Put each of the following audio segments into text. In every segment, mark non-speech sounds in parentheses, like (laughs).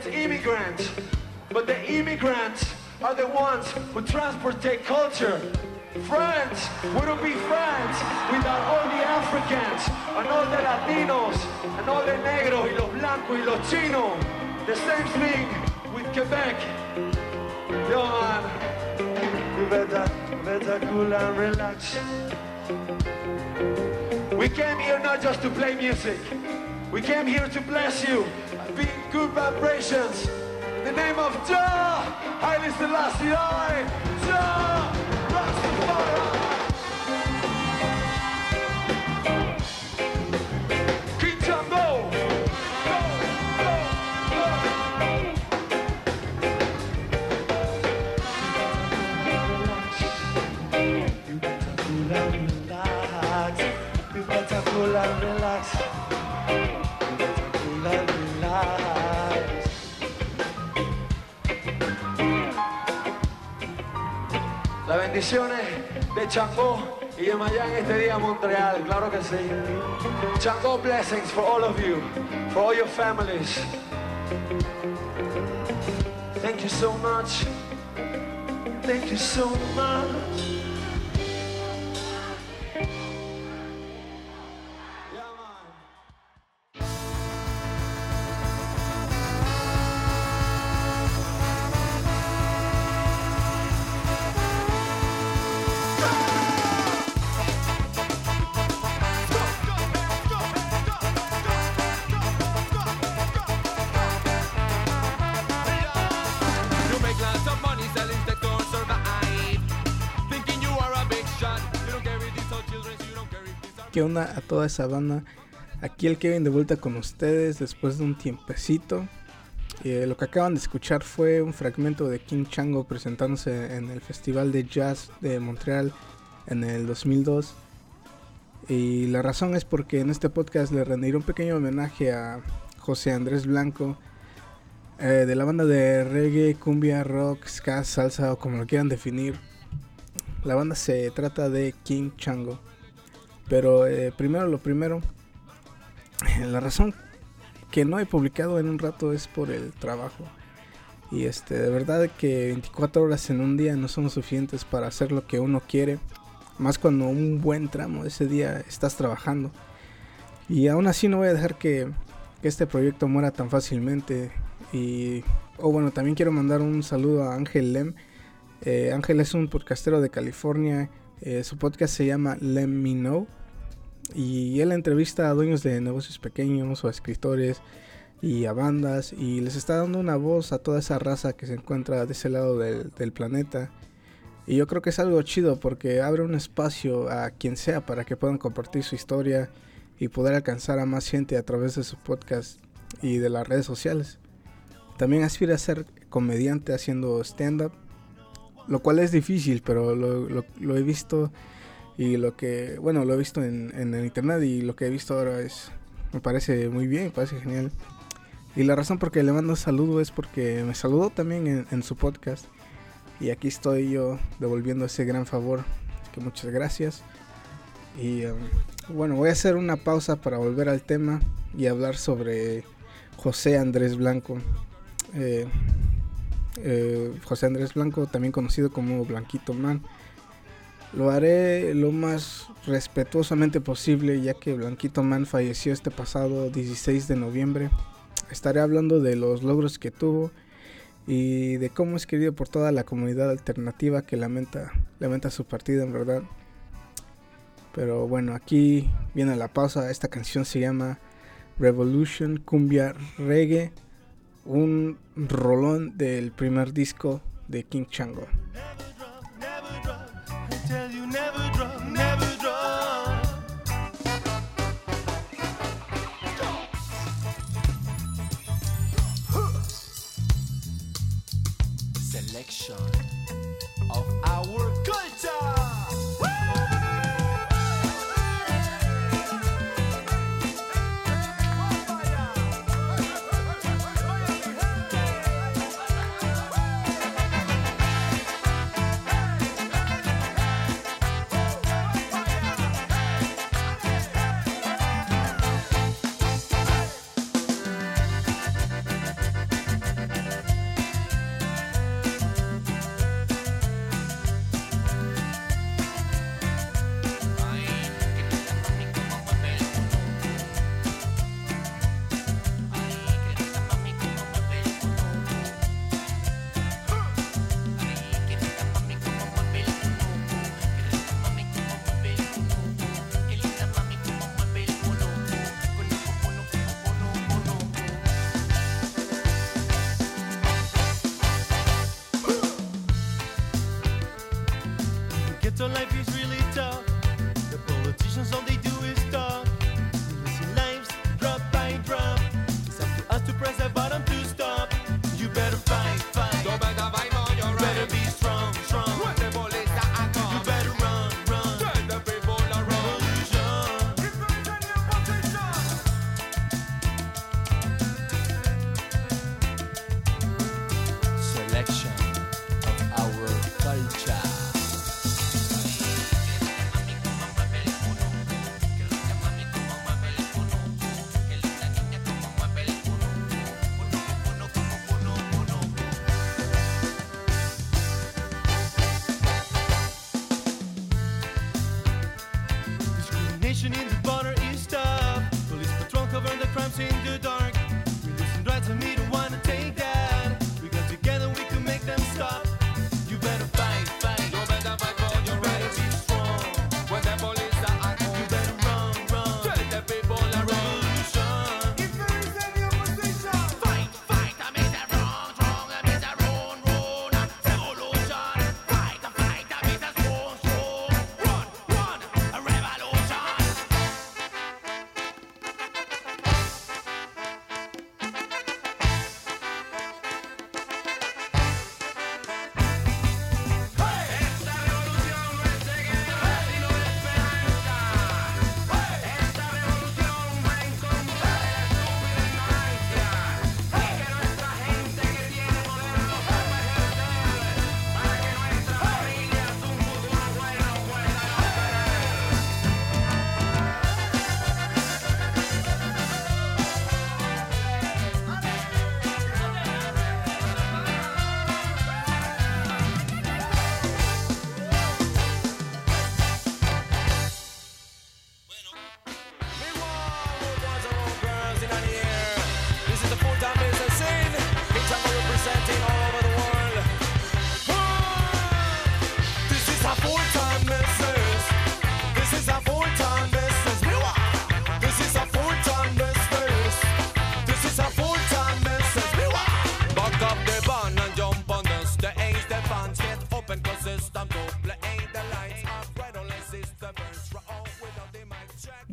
against immigrants. But the immigrants are the ones who transport their culture. France wouldn't be France without all the Africans and all the Latinos and all the negros y los blancos y los chinos. The same thing with Quebec. Yo man, you better, better cool and relax. We came here not just to play music. We came here to bless you. Good vibrations. In the name of Jah, Haile Selassie, I, Jah, Rastafari. King Jambo. You better cool and relax. You better cool and relax. Bendiciones de Changó y de Mayán este día Montreal, claro que sí. Changó blessings for all of you, for all your families. Thank you so much. Thank you so much. ¿Qué onda a toda esa banda? Aquí el Kevin de vuelta con ustedes después de un tiempecito. Eh, lo que acaban de escuchar fue un fragmento de King Chango presentándose en el Festival de Jazz de Montreal en el 2002. Y la razón es porque en este podcast le rendiré un pequeño homenaje a José Andrés Blanco, eh, de la banda de reggae, cumbia, rock, ska, salsa o como lo quieran definir. La banda se trata de King Chango. Pero eh, primero lo primero, la razón que no he publicado en un rato es por el trabajo. Y este, de verdad que 24 horas en un día no son suficientes para hacer lo que uno quiere. Más cuando un buen tramo de ese día estás trabajando. Y aún así no voy a dejar que, este proyecto muera tan fácilmente. Y, oh, bueno, también quiero mandar un saludo a Ángel Lem. Eh, Ángel es un podcastero de California. Eh, su podcast se llama Let Me Know. Y él entrevista a dueños de negocios pequeños o a escritores y a bandas. Y les está dando una voz a toda esa raza que se encuentra de ese lado del, del planeta. Y yo creo que es algo chido porque abre un espacio a quien sea para que puedan compartir su historia y poder alcanzar a más gente a través de su podcast y de las redes sociales. También aspira a ser comediante haciendo stand-up, lo cual es difícil, pero lo, lo- lo he visto y lo que, bueno, lo he visto en, en el internet y lo que he visto ahora es, me parece muy bien, me parece genial. Y la razón por que le mando saludo es porque me saludó también en, en su podcast. Y aquí estoy yo devolviendo ese gran favor. Así que muchas gracias. Y um, bueno, voy a hacer una pausa para volver al tema y hablar sobre José Andrés Blanco. Eh, eh, José Andrés Blanco, también conocido como Blanquito Man. Lo haré lo más respetuosamente posible ya que Blanquito Man falleció este pasado 16 de noviembre. Estaré hablando de los logros que tuvo y de cómo es querido por toda la comunidad alternativa que lamenta, lamenta su partida en verdad. Pero bueno, aquí viene la pausa. Esta canción se llama Revolution Cumbia Reggae, un rolón del primer disco de King Chango.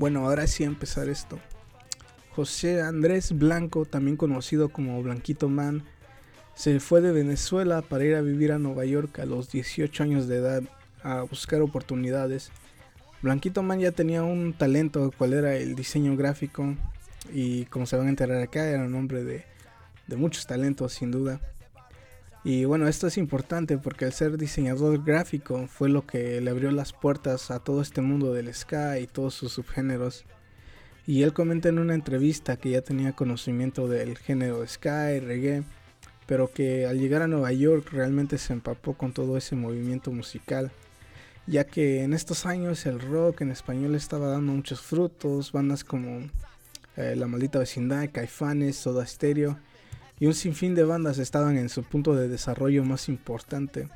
Bueno, ahora sí empezar esto. José Andrés Blanco, también conocido como Blanquito Man, se fue de Venezuela para ir a vivir a Nueva York a los 18 años de edad a buscar oportunidades. Blanquito Man ya tenía un talento, cual era el diseño gráfico, y como se van a enterar acá, era un hombre de muchos talentos, sin duda. Y bueno, esto es importante porque el ser diseñador gráfico fue lo que le abrió las puertas a todo este mundo del ska y todos sus subgéneros. Y él comenta en una entrevista que ya tenía conocimiento del género ska y reggae, pero que al llegar a Nueva York realmente se empapó con todo ese movimiento musical, ya que en estos años el rock en español estaba dando muchos frutos, bandas como eh, La Maldita Vecindad, Caifanes, Soda Stereo y un sinfín de bandas estaban en su punto de desarrollo más importante.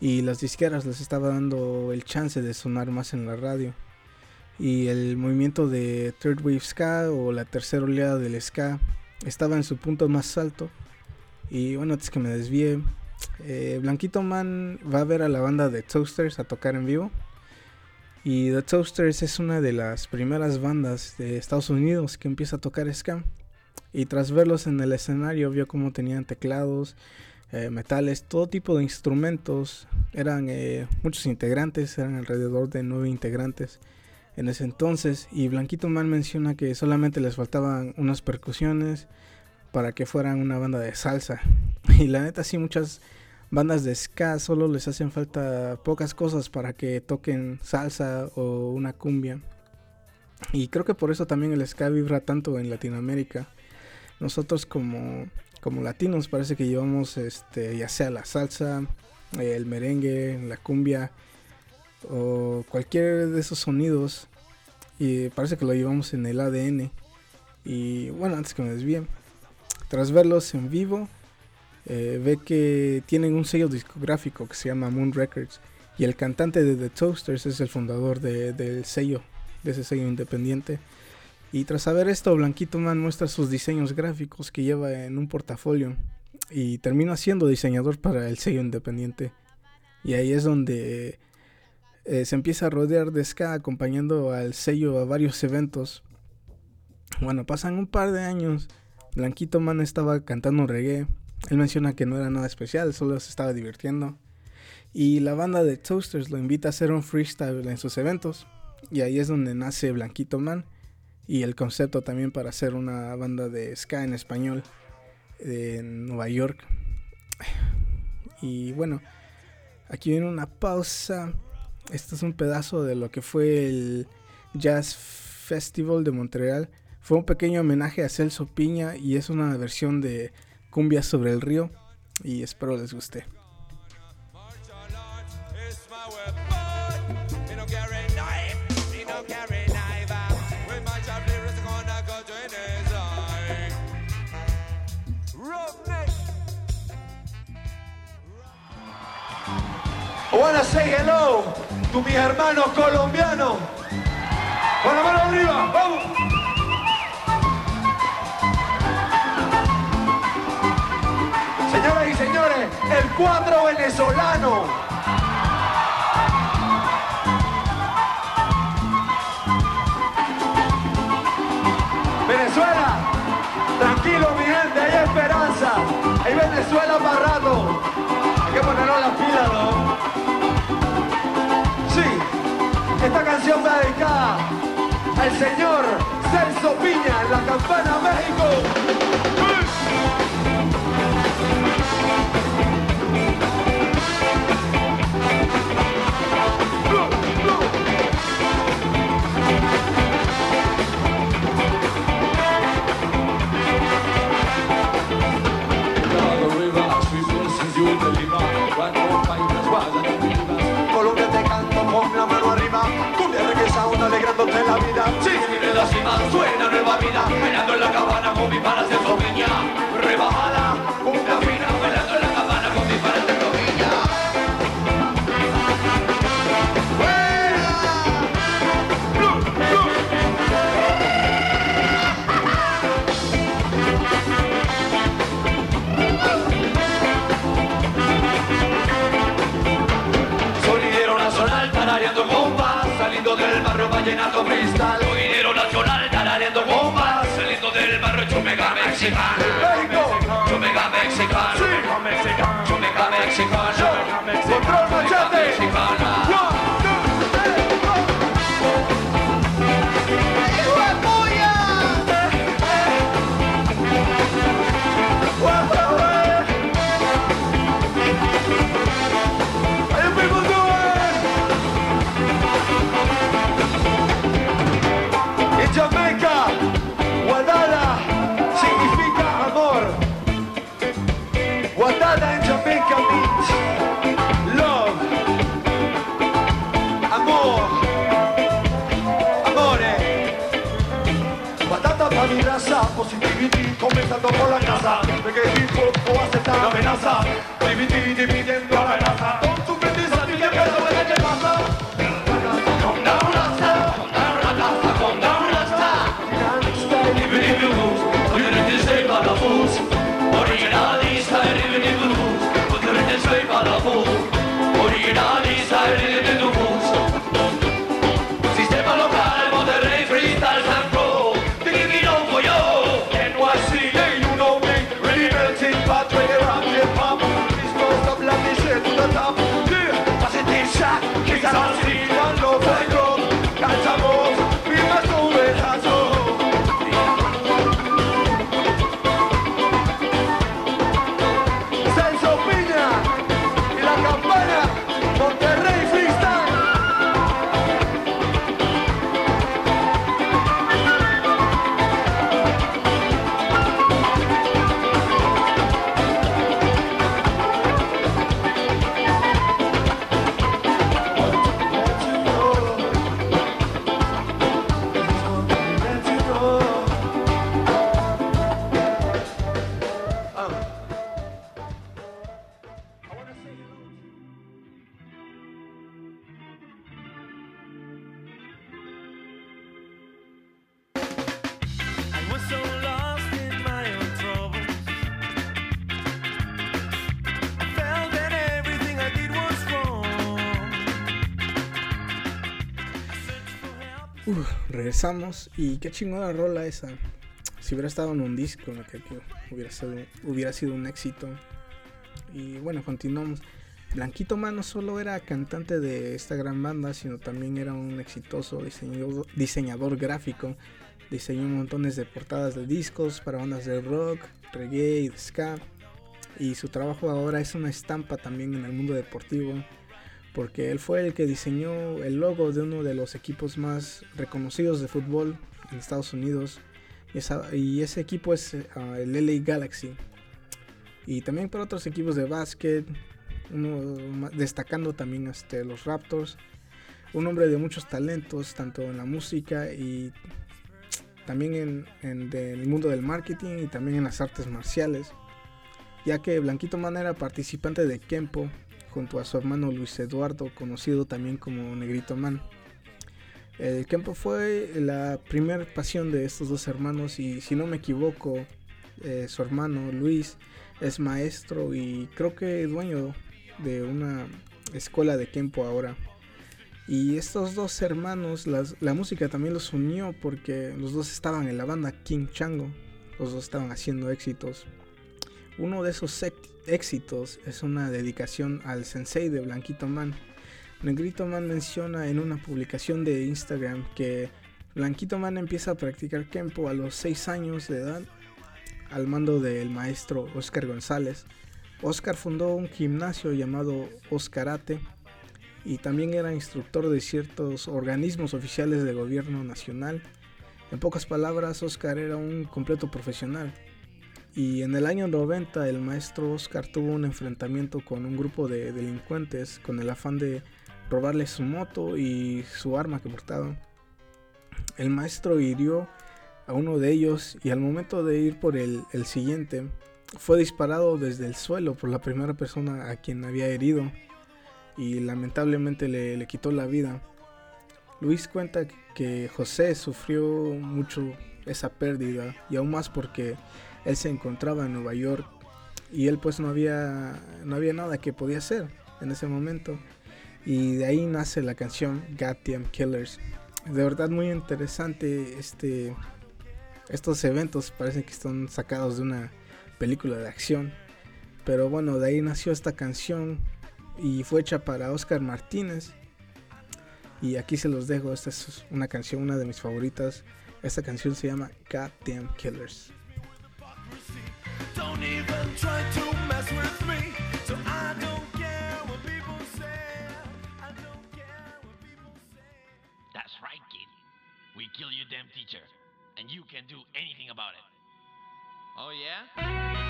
Y las disqueras les estaba dando el chance de sonar más en la radio. Y el movimiento de Third Wave Ska o la tercera oleada del Ska estaba en su punto más alto. Y bueno antes que me desvíe eh, Blanquito Man va a ver a la banda de Toasters a tocar en vivo. Y The Toasters es una de las primeras bandas de Estados Unidos que empieza a tocar ska y tras verlos en el escenario vio cómo tenían teclados, eh, metales, todo tipo de instrumentos. Eran eh, muchos integrantes, eran alrededor de nueve integrantes en ese entonces. Y Blanquito Man menciona que solamente les faltaban unas percusiones para que fueran una banda de salsa. (laughs) Y la neta sí, muchas bandas de ska solo les hacen falta pocas cosas para que toquen salsa o una cumbia. Y creo que por eso también el ska vibra tanto en Latinoamérica. Nosotros como, como latinos parece que llevamos este, ya sea la salsa, el merengue, la cumbia o cualquier de esos sonidos y parece que lo llevamos en el ADN. Y bueno, antes que me desvíe, tras verlos en vivo, eh, ve que tienen un sello discográfico que se llama Moon Records y el cantante de The Toasters es el fundador de- del sello, de ese sello independiente. Y tras saber esto, Blanquito Man muestra sus diseños gráficos que lleva en un portafolio y termina siendo diseñador para el sello independiente. Y ahí es donde eh, se empieza a rodear de ska acompañando al sello a varios eventos. Bueno, pasan un par de años. Blanquito Man estaba cantando reggae. Él menciona que no era nada especial, solo se estaba divirtiendo. Y la banda de Toasters lo invita a hacer un freestyle en sus eventos. Y ahí es donde nace Blanquito Man. Y el concepto también para hacer una banda de ska en español en Nueva York. Y bueno, aquí viene una pausa. Este es un pedazo de lo que fue el Jazz Festival de Montreal. Fue un pequeño homenaje a Celso Piña y es una versión de Cumbia sobre el río. Y espero les guste. Wanna say hello to mis hermanos colombianos. Con la mano arriba, vamos. Señoras y señores, el cuadro venezolano. Venezuela, tranquilo mi gente, hay esperanza. Hay Venezuela para rato. Hay que ponernos las pilas, ¿no? Canción dedicada al señor Celso Piña en la campana México. La vida. Sí, de la cima suena nueva vida Bailando en la cabana con mi pana Celso vallenato cristal Sonidero nacional tarareando bombas. Saliendo del barrio chumega mexicano. México, Chumega mexicano. Chumega control machete. Mexicana two, perché il hip hop può accettare l'amenaza Dividi, la raza Con tu prendi soldi che penso che ne passa Con da una sta, con da una tazza, con da una shot, kicks out all the regresamos y qué chingona rola esa. Si hubiera estado en un disco, hubiera sido, hubiera sido un éxito. Y bueno, continuamos. Blanquito Man no solo era cantante de esta gran banda, sino también era un exitoso diseñador, diseñador gráfico. Diseñó montones de portadas de discos para bandas de rock, reggae y ska. Y su trabajo ahora es una estampa también en el mundo deportivo, porque él fue el que diseñó el logo de uno de los equipos más reconocidos de fútbol en Estados Unidos. Y, ese equipo es eh, el LA Galaxy. Y también para otros equipos de básquet, destacando también este, los Raptors. Un hombre de muchos talentos, tanto en la música y también en, en el mundo del marketing y también en las artes marciales. Ya que Blanquito Man era participante de Kempo junto a su hermano Luis Eduardo, conocido también como Negrito Man. El Kempo fue la primera pasión de estos dos hermanos y si no me equivoco, eh, su hermano Luis es maestro y creo que dueño de una escuela de Kempo ahora. Y estos dos hermanos, las- la música también los unió porque los dos estaban en la banda King Chango. Los dos estaban haciendo éxitos. Uno de esos éxitos es una dedicación al sensei de Blanquito Man. Negrito Man menciona en una publicación de Instagram que Blanquito Man empieza a practicar Kempo a los 6 años de edad al mando del maestro Oscar González. Oscar fundó un gimnasio llamado Oscarate y también era instructor de ciertos organismos oficiales de gobierno nacional. En pocas palabras, Oscar era un completo profesional. Y en el año 90 el maestro Oscar tuvo un enfrentamiento con un grupo de delincuentes con el afán de robarle su moto y su arma que portaba. El maestro hirió a uno de ellos y al momento de ir por el, el siguiente fue disparado desde el suelo por la primera persona a quien había herido y lamentablemente le, le quitó la vida. Luis cuenta que José sufrió mucho esa pérdida y aún más porque él se encontraba en Nueva York y él pues no había no había nada que podía hacer en ese momento y de ahí nace la canción Goddamn Killers. De verdad muy interesante este estos eventos parecen que están sacados de una película de acción. Pero bueno, de ahí nació esta canción y fue hecha para Oscar Martínez. Y aquí se los dejo, esta es una canción, una de mis favoritas. Esta canción se llama Goddamn Killers. That's right, kid. We kill your damn teacher, and you can't do anything about it. Oh, yeah?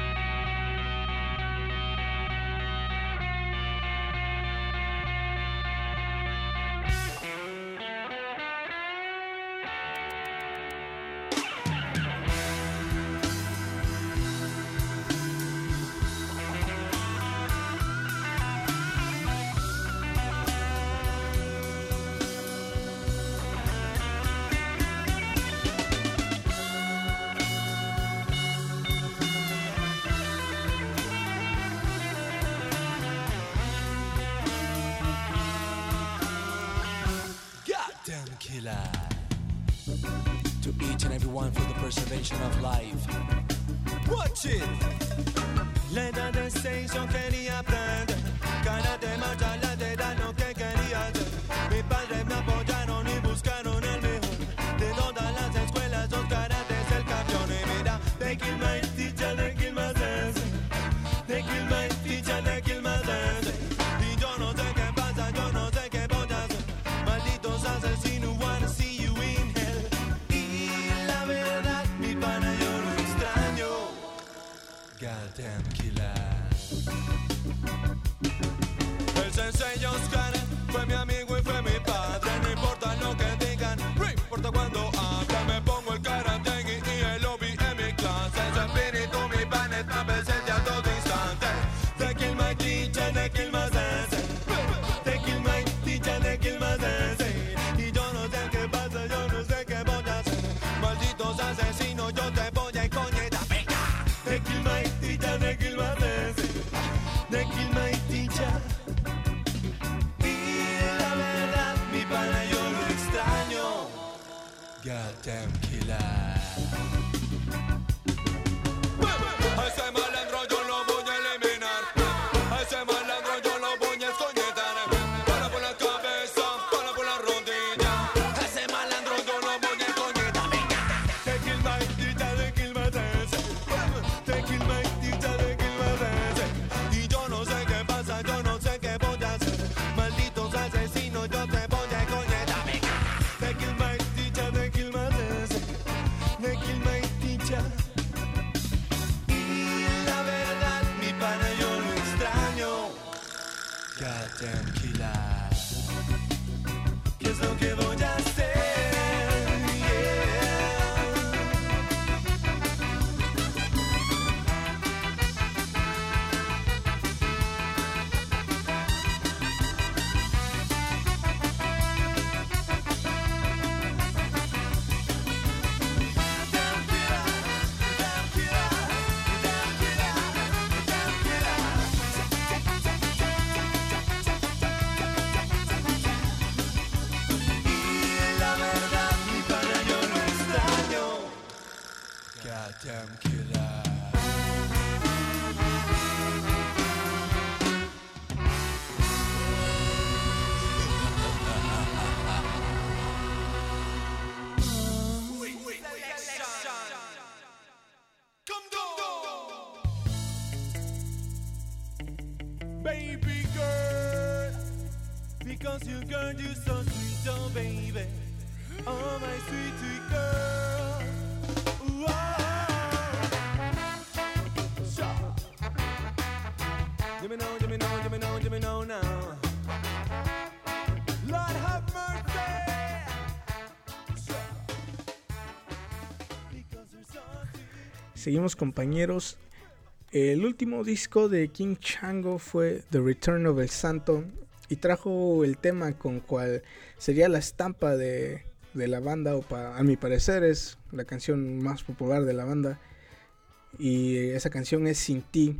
Killer. To each and everyone for the preservation of life. Watch it. La edad de seis yo quería aprender. Karate, marcha lateral, Killer. El sensei Oscar fue mi amigo y fue mi padre. No importa lo que digan, no importa cuando habla. Me pongo el karate y el lobby en mi clase. Ese espíritu, mi pan, está presente a todo instante. They kill my teacher, they Goddamn killer. Seguimos compañeros. El último disco de King Chango fue The Return of el Santo y trajo el tema con cual sería la estampa de, de la banda o a mi parecer es la canción más popular de la banda y esa canción es Sin ti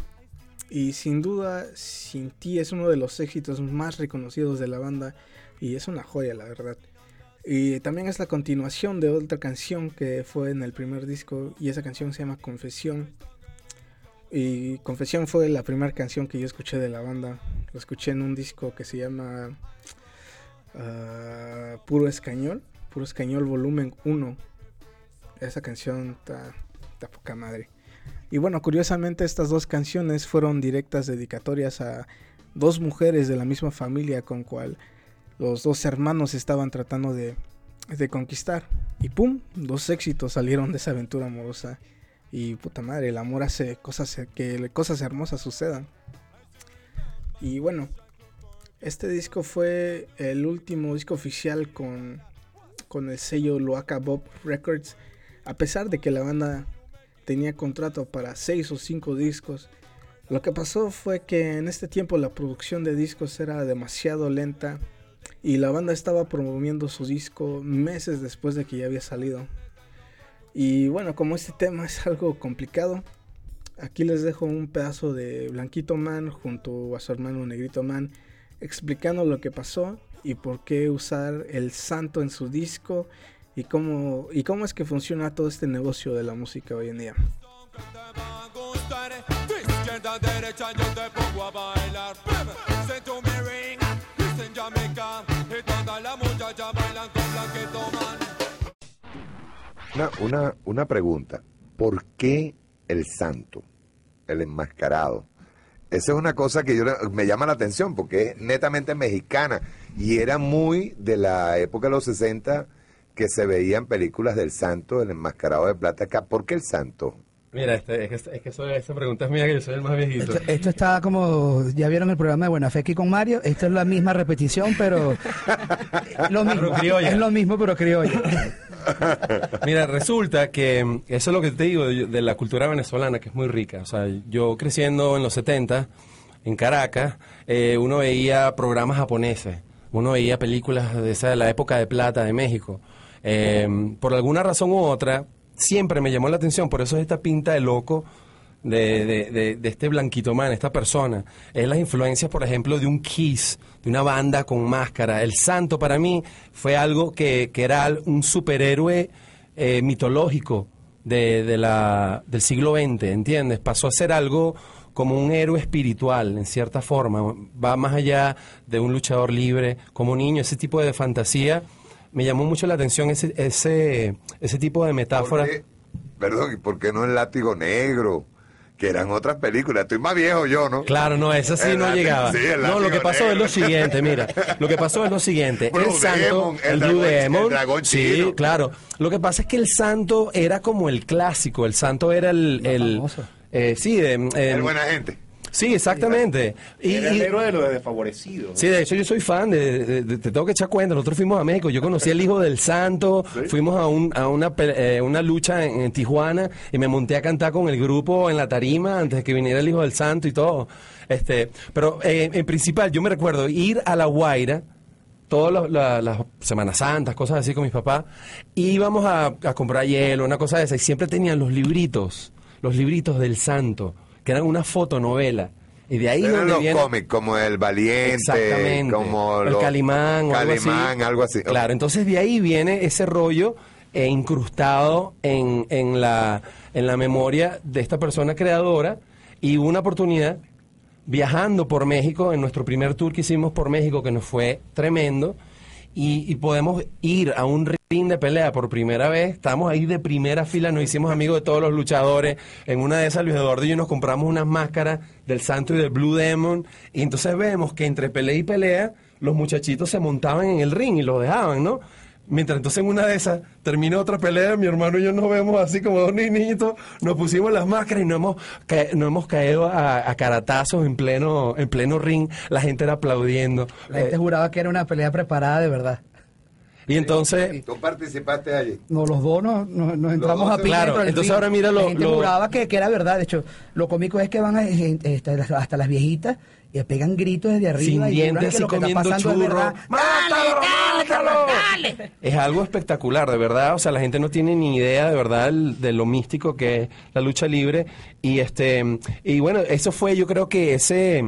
y sin duda Sin ti es uno de los éxitos más reconocidos de la banda y es una joya la verdad. Y también es la continuación de otra canción que fue en el primer disco y esa canción se llama Confesión. Y Confesión fue la primera canción que yo escuché de la banda. Lo escuché en un disco que se llama ah, Puro Escañol. Puro Escañol volumen 1. Esa canción está está poca madre. Y bueno, curiosamente estas dos canciones fueron directas dedicatorias a dos mujeres de la misma familia con cual los dos hermanos estaban tratando de, de conquistar. Y pum, dos éxitos salieron de esa aventura amorosa. Y puta madre, el amor hace cosas que cosas hermosas sucedan. Y bueno, este disco fue el último disco oficial con, con el sello Loaca Bob Records. A pesar de que la banda tenía contrato para 6 o 5 discos, lo que pasó fue que en este tiempo la producción de discos era demasiado lenta y la banda estaba promoviendo su disco meses después de que ya había salido. Y bueno, como este tema es algo complicado, aquí les dejo un pedazo de Blanquito Man junto a su hermano Negrito Man explicando lo que pasó y por qué usar el santo en su disco y cómo, y cómo es que funciona todo este negocio de la música hoy en día. Una, una, una pregunta. ¿Por qué el santo? El enmascarado. Esa es una cosa que yo, me llama la atención porque es netamente mexicana y era muy de la época de los 60 que se veían películas del santo, el enmascarado de plata. ¿Por qué el santo? Mira, este, es que, es que eso- esa pregunta es mía, que yo soy el más viejito. Esto, esto está como, ya vieron el programa de Buena Fe aquí con Mario, esto es la misma repetición, pero (laughs) lo mismo, Pero criolla. es lo mismo pero criollo. (laughs) Mira, resulta que eso es lo que te digo de, de la cultura venezolana, que es muy rica. O sea, yo creciendo en los 70, en Caracas, eh, uno veía programas japoneses, uno veía películas de esa de la época de plata de México. Eh, por alguna razón u otra, siempre me llamó la atención, por eso es esta pinta de loco de, de- de- de este blanquito man, esta persona. Es las influencias, por ejemplo, de un Kiss, de una banda con máscara. El santo para mí fue algo que, que era un superhéroe eh, mitológico de, la, del siglo XX, ¿entiendes? Pasó a ser algo como un héroe espiritual, en cierta forma. Va más allá de un luchador libre, como niño, ese tipo de fantasía. Me llamó mucho la atención ese, ese, ese tipo de metáfora. ¿Por qué? Perdón, ¿y por qué no el látigo negro? Que eran otras películas. Estoy más viejo yo, ¿no? Claro, no, esa sí El no látigo- llegaba. sí, el no, lo que pasó es lo siguiente, mira. Lo que pasó es lo siguiente. Blue el santo, Demon, el Blue Demon. dragón sí, chino. claro. Lo que pasa es que el santo era como el clásico. El santo era el. el famoso. eh, sí, eh, El buena gente. Sí, exactamente. Y, Era el héroe de los desfavorecidos. Sí, de hecho yo soy fan, de, de- de- te tengo que echar cuenta, nosotros fuimos a México, yo conocí al hijo del santo, fuimos a, un, a una, eh, una lucha en, en Tijuana y me monté a cantar con el grupo en la tarima antes de que viniera el hijo del santo y todo. Este, pero eh, en principal yo me recuerdo ir a La Guaira, todas las- la- las Semanas Santas, cosas así con mis papás, y íbamos a, a comprar hielo, una cosa de esa, y siempre tenían los libritos, los libritos del santo, que eran una fotonovela. Y de ahí Eran donde los viene... cómics, como El Valiente, como el los- Calimán o algo así. Calimán, algo así. Claro, entonces de ahí viene ese rollo eh, incrustado en, en, la, en la memoria de esta persona creadora y una oportunidad viajando por México, en nuestro primer tour que hicimos por México, que nos fue tremendo, y, y podemos ir a un ring de pelea por primera vez. Estamos ahí de primera fila, nos hicimos amigos de todos los luchadores. En una de esas, Luis Eduardo y yo nos compramos unas máscaras del Santo y del Blue Demon. Y entonces vemos que entre pelea y pelea, los muchachitos se montaban en el ring y lo dejaban, ¿no? Mientras entonces en una de esas termina otra pelea, mi hermano y yo nos vemos así como dos niñitos, nos pusimos las máscaras y no hemos, ca- no hemos caído a, a caratazos en pleno, en pleno ring, la gente era aplaudiendo. La gente Eh, juraba que era una pelea preparada de verdad. y entonces, Tú participaste allí. No, los dos nos, nos- nos entramos dos, a piña claro, entonces ring. ahora mira lo- La gente lo- juraba que, que era verdad. De hecho, lo cómico es que van a- eh, hasta, las- hasta las viejitas y pegan gritos desde arriba. sin y dientes que y comiendo churros. ¡Mátalo, mátalo! Es algo espectacular, de verdad. O sea, la gente no tiene ni idea de verdad de lo místico que es la lucha libre. Y este y bueno, eso fue yo creo que ese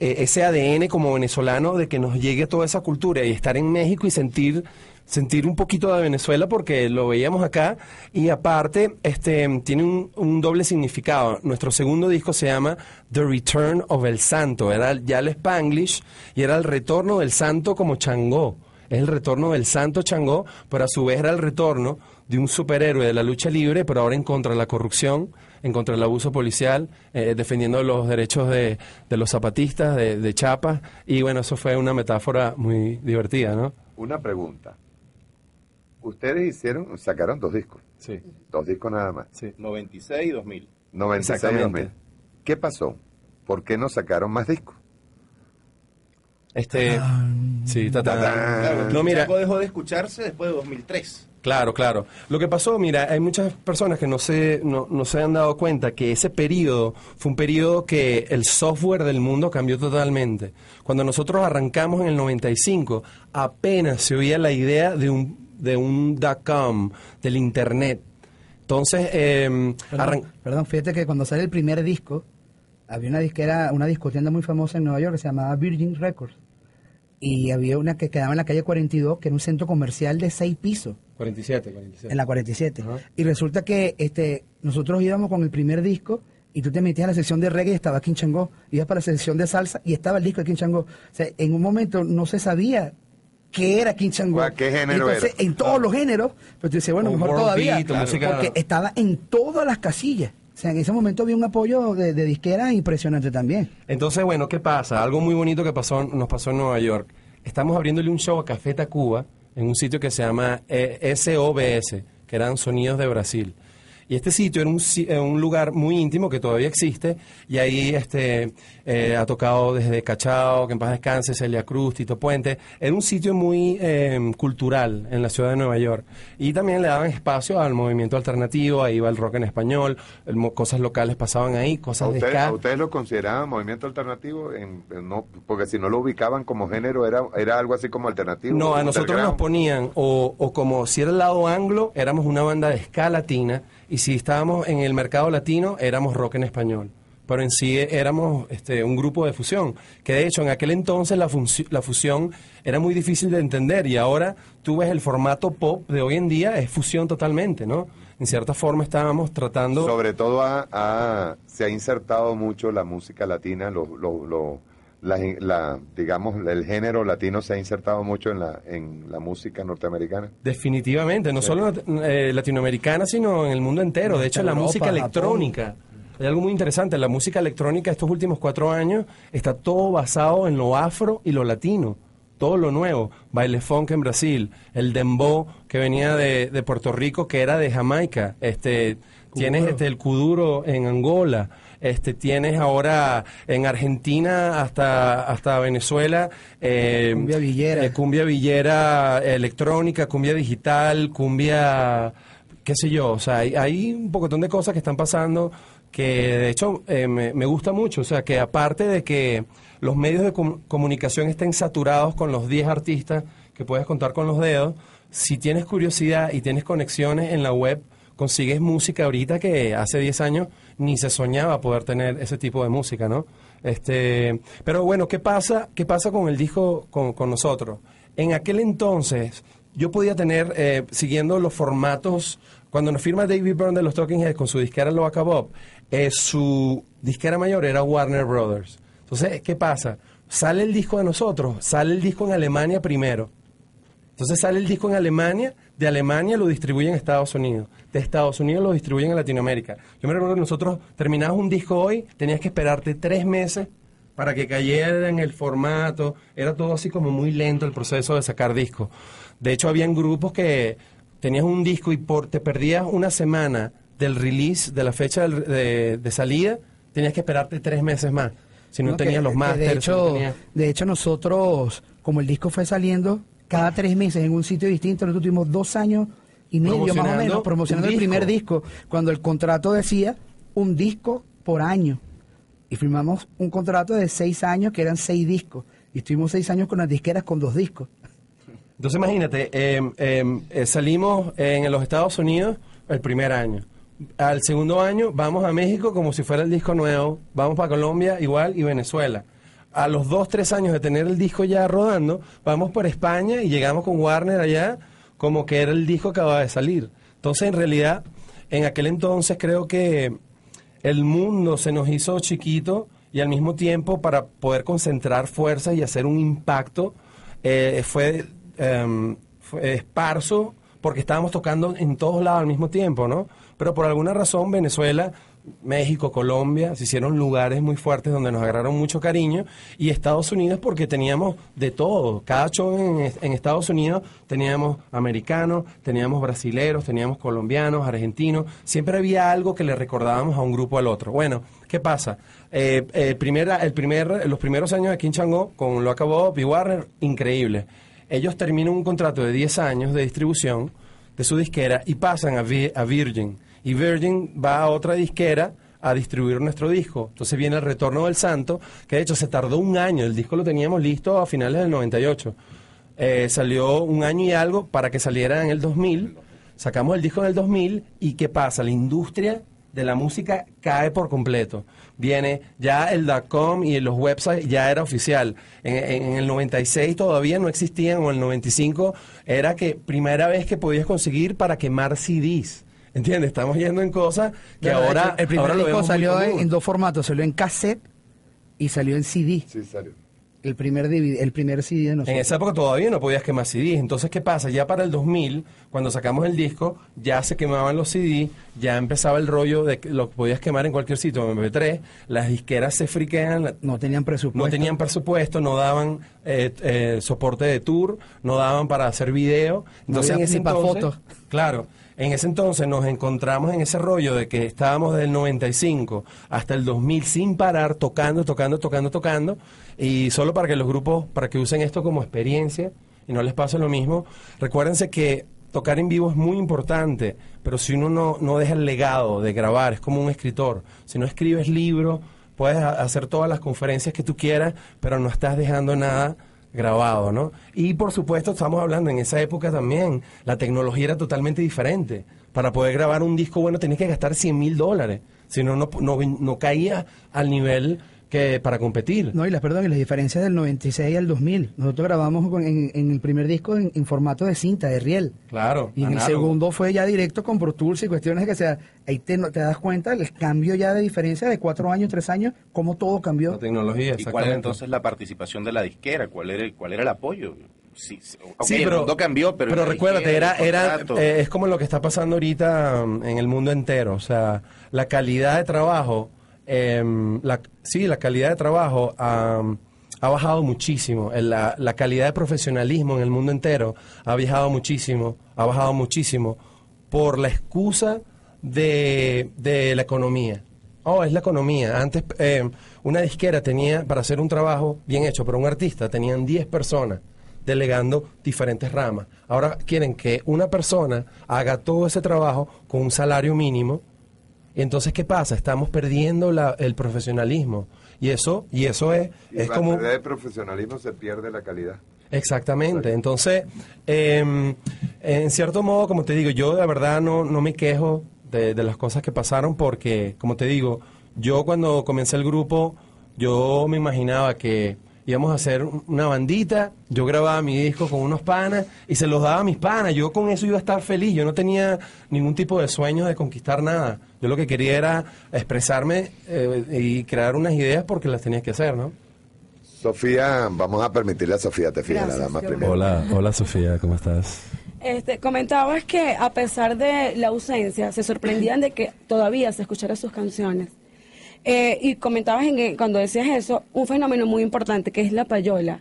eh, ese ADN como venezolano de que nos llegue toda esa cultura y estar en México y sentir sentir un poquito de Venezuela porque lo veíamos acá y aparte este tiene un, doble significado. Nuestro segundo disco se llama The Return of el Santo, era ya el Spanglish y era el retorno del Santo como Changó. Es el retorno del Santo Changó, pero a su vez era el retorno de un superhéroe de la lucha libre, pero ahora en contra de la corrupción, en contra del abuso policial, eh, defendiendo los derechos de, los zapatistas, de, de. Y bueno, eso fue una metáfora muy divertida, ¿no? Una pregunta. Ustedes hicieron, sacaron dos discos. Sí, Dos discos nada más. sí. 96 y 2000. 96 Exactamente. 2000. ¿Qué pasó? ¿Por qué no sacaron más discos? Este, sí, tatán. Claro, No, mira, dejó de escucharse después de 2003. Claro, claro. Lo que pasó, mira, hay muchas personas que no se, no, no se han dado cuenta que ese periodo fue un periodo que el software del mundo cambió totalmente. Cuando nosotros arrancamos en el 95, apenas se oía la idea de un, de un dot-com, del Internet. Entonces, eh, Perdón, fíjate que cuando sale el primer disco, había una disquera, una discotienda muy famosa en Nueva York que se llamaba Virgin Records. Y había una que quedaba en la calle 42, que era un centro comercial de seis pisos. 47, 47. en la 47. Ajá. Y resulta que este nosotros íbamos con el primer disco y tú te metías a la sección de reggae y estaba King Chango, ibas para la sección de salsa y estaba el disco de King Chango. O sea, en un momento no se sabía qué era King Chango. ¿Cuál- qué género Entonces, era? en todos los géneros, pues tú dices, bueno, Un mejor todavía, beat, música- porque estaba en todas las casillas. O sea, en ese momento había un apoyo de, de disquera impresionante también. Entonces, bueno, ¿qué pasa? Algo muy bonito que pasó, nos pasó en Nueva York. Estamos abriéndole un show a Café Tacuba en un sitio que se llama eh, SOBS, que eran Sonidos de Brasil. Y este sitio era un, eh, un lugar muy íntimo que todavía existe y ahí este eh, ha tocado desde Cachao, que en paz descanse, Celia Cruz, Tito Puente. Era un sitio muy eh, cultural en la ciudad de Nueva York. Y también le daban espacio al movimiento alternativo, ahí iba el rock en español, el cosas locales pasaban ahí, ¿A cosas de ska. a ustedes lo consideraban movimiento alternativo? En, en no, porque si no lo ubicaban como género, era, era algo así como alternativo. No, a nosotros nos ponían, o, o como si era el lado anglo, éramos una banda de ska latina, y si estábamos en el mercado latino, éramos rock en español. pero en sí éramos este, un grupo de fusión. Que de hecho en aquel entonces la, fusión era muy difícil de entender y ahora tú ves el formato pop de hoy en día, es fusión totalmente, ¿no? En cierta forma estábamos tratando... Sobre todo se ha insertado mucho la música latina, lo, lo- lo- la, la- digamos, el género latino se ha insertado mucho en la, en la música norteamericana. Definitivamente, no solo eh, latinoamericana, sino en el mundo entero. De hecho, la Europa, música Japón. electrónica. Hay algo muy interesante, la música electrónica estos últimos cuatro años está todo basado en lo afro y lo latino. Todo lo nuevo, baile funk en Brasil, el dembow que venía de, de Puerto Rico que era de Jamaica, este tienes este, el kuduro en Angola, este tienes ahora en Argentina hasta hasta Venezuela eh, Cumbia villera. eh, cumbia villera electrónica, cumbia digital, cumbia, qué sé yo, o sea, hay, hay un pocotón de cosas que están pasando que de hecho eh, me, me gusta mucho, o sea, que aparte de que los medios de com- comunicación estén saturados con los 10 artistas que puedes contar con los dedos, si tienes curiosidad y tienes conexiones en la web, consigues música ahorita que hace 10 años ni se soñaba poder tener ese tipo de música, ¿no? Este, pero bueno, ¿qué pasa, qué pasa con el disco con, con nosotros? En aquel entonces yo podía tener, eh, siguiendo los formatos, cuando nos firma David Byrne de los Talking Heads con su disquera Loaca Bob, eh, su disquera mayor era Warner Brothers. Entonces, ¿qué pasa? Sale el disco de nosotros, sale el disco en Alemania primero. Entonces sale el disco en Alemania, de Alemania lo distribuyen en Estados Unidos, de Estados Unidos lo distribuyen en Latinoamérica. Yo me recuerdo que nosotros terminabas un disco hoy, tenías que esperarte tres meses para que cayera en el formato, era todo así como muy lento el proceso de sacar discos. De hecho, habían grupos que tenías un disco y por, te perdías una semana del release, de la fecha del- de, de salida, tenías que esperarte tres meses más. Si no, No, que- tenías los másteres, De no hecho, tenías- de hecho, nosotros, como el disco fue saliendo cada tres meses en un sitio distinto, nosotros tuvimos dos años y medio más o menos promocionando el primer disco. cuando el contrato decía un disco por año. Y firmamos un contrato de seis años que eran seis discos. Y estuvimos seis años con las disqueras con dos discos. Entonces imagínate, eh, eh, salimos en los Estados Unidos el primer año. Al segundo año vamos a México como si fuera el disco nuevo. Vamos para Colombia igual y Venezuela. A los dos, tres años de tener el disco ya rodando, vamos por España y llegamos con Warner allá como que era el disco que acababa de salir. Entonces en realidad, en aquel entonces creo que el mundo se nos hizo chiquito y al mismo tiempo para poder concentrar fuerzas y hacer un impacto eh, fue, em, fue esparso porque estábamos tocando en todos lados al mismo tiempo, ¿no? Pero por alguna razón Venezuela, México, Colombia se hicieron lugares muy fuertes donde nos agarraron mucho cariño y Estados Unidos porque teníamos de todo. Cada show en, en Estados Unidos teníamos americanos, teníamos brasileros, teníamos colombianos, argentinos. Siempre había algo que le recordábamos a un grupo al otro. Bueno, ¿qué pasa? Eh, el primer, el primer, los primeros años de King Chango con lo acabó y Warner, increíble. Ellos terminan un contrato de 10 años de distribución de su disquera y pasan a, a Virgin. Y Virgin va a otra disquera a distribuir nuestro disco. Entonces viene el retorno del santo, que de hecho se tardó un año. El disco lo teníamos listo a finales del 98. Eh, salió un año y algo para que saliera en el 2000. Sacamos el disco en el 2000 y ¿qué pasa? La industria de la música cae por completo. Viene ya el .com y los websites ya era oficial. En, en- el 96 todavía no existían, o en el 95 era que primera vez que podías conseguir para quemar CDs. ¿Entiendes? Estamos yendo en cosas que ahora, el, primer ahora lo disco salió en, dos formatos, salió en cassette y salió en CD. Sí, salió. El primer DVD, el primer CD de nosotros. En esa época todavía no podías quemar CDs. Entonces, ¿qué pasa? Ya para el 2000, cuando sacamos el disco, ya se quemaban los CDs, ya empezaba el rollo de que lo podías quemar en cualquier sitio, en MP3. Las disqueras se friquean, no tenían presupuesto. no tenían presupuesto, no daban eh, eh, soporte de tour, no daban para hacer video. Entonces, había en ese ni pa' entonces, fotos. claro, en ese entonces nos encontramos en ese rollo de que estábamos del 95 hasta el 2000 sin parar, tocando, tocando, tocando, tocando, y solo para que los grupos, para que usen esto como experiencia y no les pase lo mismo, recuérdense que tocar en vivo es muy importante, pero si uno no, no deja el legado de grabar, es como un escritor, si no escribes libros, puedes ha- hacer todas las conferencias que tú quieras, pero no estás dejando nada grabado, ¿no? Y por supuesto estamos hablando en esa época también, la tecnología era totalmente diferente. Para poder grabar un disco bueno tenías que gastar 100 mil dólares. Si no, no, no, no caía al nivel que para competir. No, y las, perdón, y las diferencias del 96 al 2000. Nosotros grabamos con- en, en el primer disco en, en formato de cinta, de riel. Claro. Y en el segundo fue ya directo con Pro Tools y cuestiones que sea, ahí te, te das cuenta el cambio ya de diferencia de cuatro años, tres años, cómo todo cambió. La tecnología, ¿Y cuál era entonces la participación de la disquera? ¿Cuál era el, cuál era el apoyo? Sí, sí, Sí, el pero, mundo cambió, pero... la recuérdate, era, el era, eh, es como lo que está pasando ahorita um, en el mundo entero. O sea, la calidad de trabajo, em, la, sí, la calidad de trabajo ha bajado muchísimo. La, calidad de profesionalismo en el mundo entero ha bajado muchísimo, ha bajado muchísimo por la excusa de, la economía. Oh, es la economía. Antes eh, una disquera tenía, para hacer un trabajo bien hecho, pero un artista tenían 10 personas delegando diferentes ramas. Ahora quieren que una persona haga todo ese trabajo con un salario mínimo. Entonces, ¿qué pasa? Estamos perdiendo la- el profesionalismo. Y eso, y eso es, Y es la como... el profesionalismo se pierde la calidad. Exactamente. Entonces, em, en cierto modo, como te digo, yo de verdad no, no me quejo de, de las cosas que pasaron porque, como te digo, yo cuando comencé el grupo, yo me imaginaba que íbamos a hacer una bandita, yo grababa mi disco con unos panas y se los daba a mis panas. Yo con eso iba a estar feliz. Yo no tenía ningún tipo de sueño de conquistar nada. Yo lo que quería era expresarme eh, y crear unas ideas porque las tenía que hacer, ¿no? Sofía, vamos a permitirle a Sofía, te fijas, dama qué primero. Hola, hola Sofía, ¿cómo estás? Este, comentabas que a pesar de la ausencia, se sorprendían de que todavía se escucharan sus canciones. Eh, y comentabas en cuando decías eso, un fenómeno muy importante que es la payola.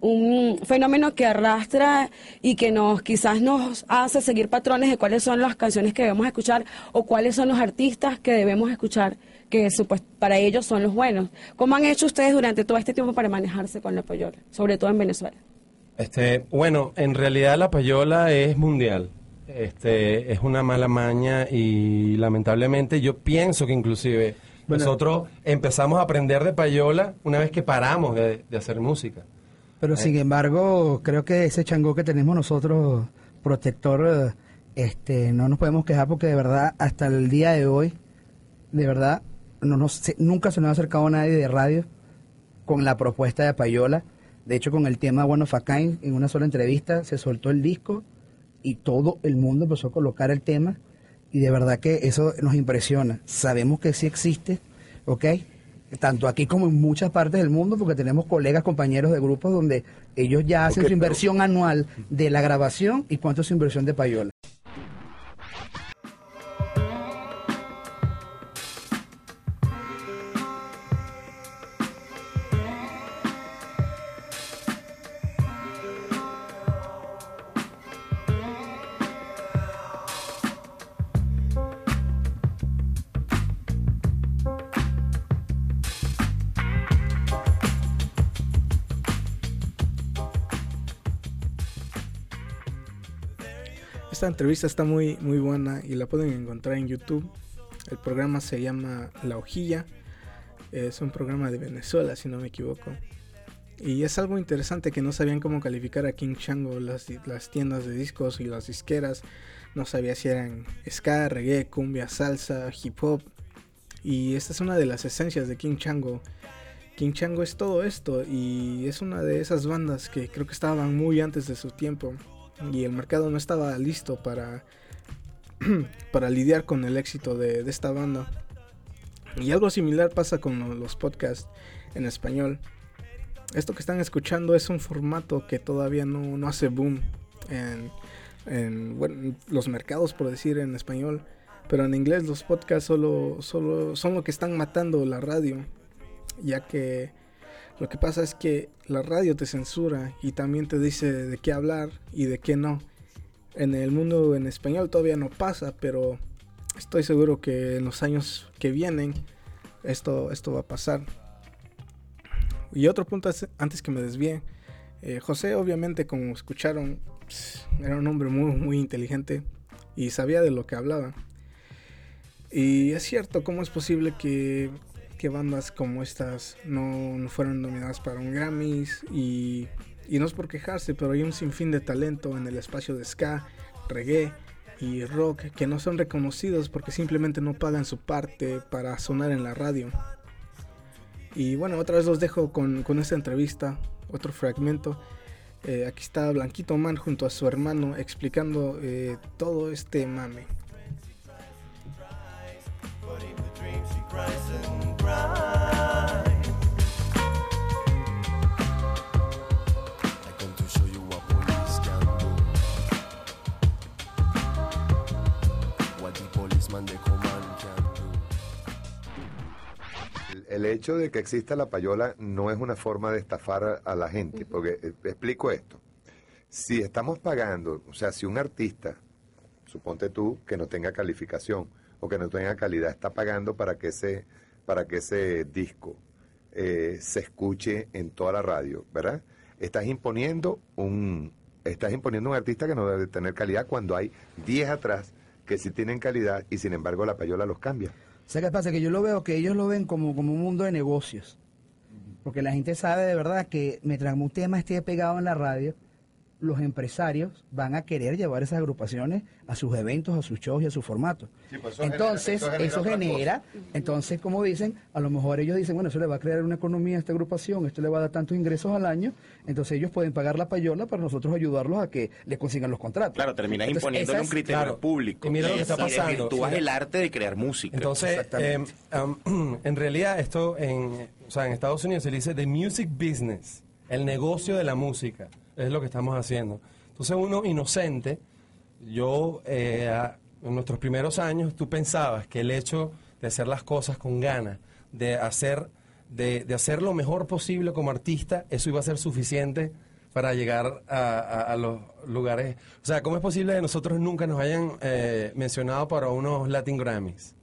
Un fenómeno que arrastra y que nos quizás nos hace seguir patrones de cuáles son las canciones que debemos escuchar o cuáles son los artistas que debemos escuchar, que supuest- para ellos son los buenos. ¿Cómo han hecho ustedes durante todo este tiempo para manejarse con la payola, sobre todo en Venezuela? Este, bueno, en realidad la payola es mundial. Este, es una mala maña y lamentablemente yo pienso que inclusive Bueno. nosotros empezamos a aprender de payola una vez que paramos de, de hacer música. Pero sin embargo, creo que ese chango que tenemos nosotros, protector, eh, este, no nos podemos quejar porque de verdad, hasta el día de hoy, de verdad, no nos, nunca se nos ha acercado nadie de radio con la propuesta de Payola. De hecho, con el tema One of a Kind, en una sola entrevista, se soltó el disco y todo el mundo empezó a colocar el tema. Y de verdad que eso nos impresiona. Sabemos que sí existe, ¿ok? Tanto aquí como en muchas partes del mundo, porque tenemos colegas, compañeros de grupos donde ellos ya hacen su pero- inversión anual de la grabación y cuánto es su inversión de Payola. Esta entrevista está muy, muy buena y la pueden encontrar en YouTube. El programa se llama La Hojilla. Es un programa de Venezuela, si no me equivoco. Y es algo interesante que no sabían cómo calificar a King Chango las, las tiendas de discos y las disqueras. No sabía si eran ska, reggae, cumbia, salsa, hip hop. Y esta es una de las esencias de King Chango. King Chango es todo esto y es una de esas bandas que creo que estaban muy antes de su tiempo y el mercado no estaba listo para, (clears throat) para lidiar con el éxito de, de esta banda. Y algo similar pasa con lo- los podcasts en español. Esto que están escuchando es un formato que todavía no, no hace boom en, en, bueno, los mercados, por decir en español. Pero en inglés los podcasts solo, solo son lo que están matando la radio. Ya que lo que pasa es que la radio te censura y también te dice de qué hablar y de qué no. En el mundo en español todavía no pasa, pero estoy seguro que en los años que vienen esto, esto va a pasar. Y otro punto es- antes que me desvíe. eh, José obviamente como escucharon era un hombre muy, muy inteligente y sabía de lo que hablaba. Y es cierto, ¿cómo es posible que, que bandas como estas no, fueron nominadas para un Grammys? Y, no es por quejarse, pero hay un sinfín de talento en el espacio de ska, reggae y rock que no son reconocidos porque simplemente no pagan su parte para sonar en la radio. Y bueno, otra vez los dejo con, con esta entrevista, otro fragmento. Eh, aquí está Blanquito Man junto a su hermano explicando eh, todo este mame. El hecho de que exista la payola no es una forma de estafar a la gente, porque eh, explico esto. Si estamos pagando, o sea, si un artista, suponte tú, que no tenga calificación o que no tenga calidad, está pagando para que ese, para que ese disco eh, se escuche en toda la radio, ¿verdad? Estás imponiendo un, estás imponiendo un artista que no debe tener calidad cuando hay 10 atrás que sí tienen calidad y sin embargo la payola los cambia. ¿Sabes qué pasa? Que yo lo veo que ellos lo ven como, como un mundo de negocios. Porque la gente sabe de verdad que mientras un tema esté pegado en la radio, los empresarios van a querer llevar esas agrupaciones a sus eventos, a sus shows y a sus formatos. Sí, pues eso genera- entonces, eso genera eso otra genera, entonces, como dicen, a lo mejor ellos dicen, bueno, eso le va a crear una economía a esta agrupación, esto le va a dar tantos ingresos al año, entonces ellos pueden pagar la payola para nosotros ayudarlos a que le consigan los contratos. Claro, terminas Entonces, imponiéndole un criterio claro. público. Y mira lo que está pasando. Mira. el arte de crear música. Entonces, Exactamente. eh, um, (clears throat) en realidad esto en, o sea, en Estados Unidos se le dice the music business, el negocio de la música, es lo que estamos haciendo. Entonces uno inocente, yo eh, en nuestros primeros años tú pensabas que el hecho de hacer las cosas con ganas, de hacer, de, de hacer lo mejor posible como artista, eso iba a ser suficiente para llegar a los lugares. O sea, ¿cómo es posible que nosotros nunca nos hayan eh, mencionado para unos Latin Grammys?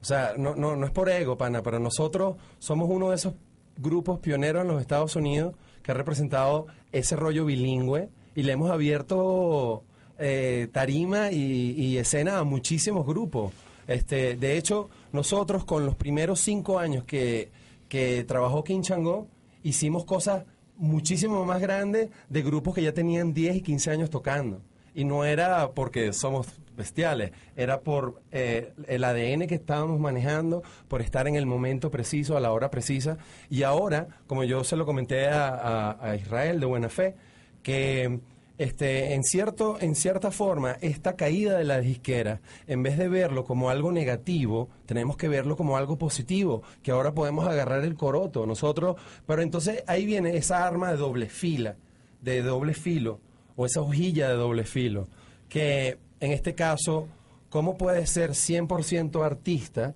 O sea, no, no, no es por ego, pana, pero nosotros somos uno de esos grupos pioneros en los Estados Unidos que ha representado ese rollo bilingüe y le hemos abierto eh, tarima y, escena a muchísimos grupos. Este, de hecho, nosotros con los primeros cinco años que, que trabajó King Chango, hicimos cosas muchísimo más grandes de grupos que ya tenían 10 y 15 años tocando. Y no era porque somos bestiales, era por eh, el ADN que estábamos manejando, por estar en el momento preciso, a la hora precisa. Y ahora, como yo se lo comenté a, Israel de buena fe, que este, en, cierto, en cierta forma, esta caída de la disquera, en vez de verlo como algo negativo, tenemos que verlo como algo positivo, que ahora podemos agarrar el coroto nosotros, pero entonces ahí viene esa arma de doble fila, de doble filo, o esa hojilla de doble filo, que en este caso, ¿cómo puede ser 100% artista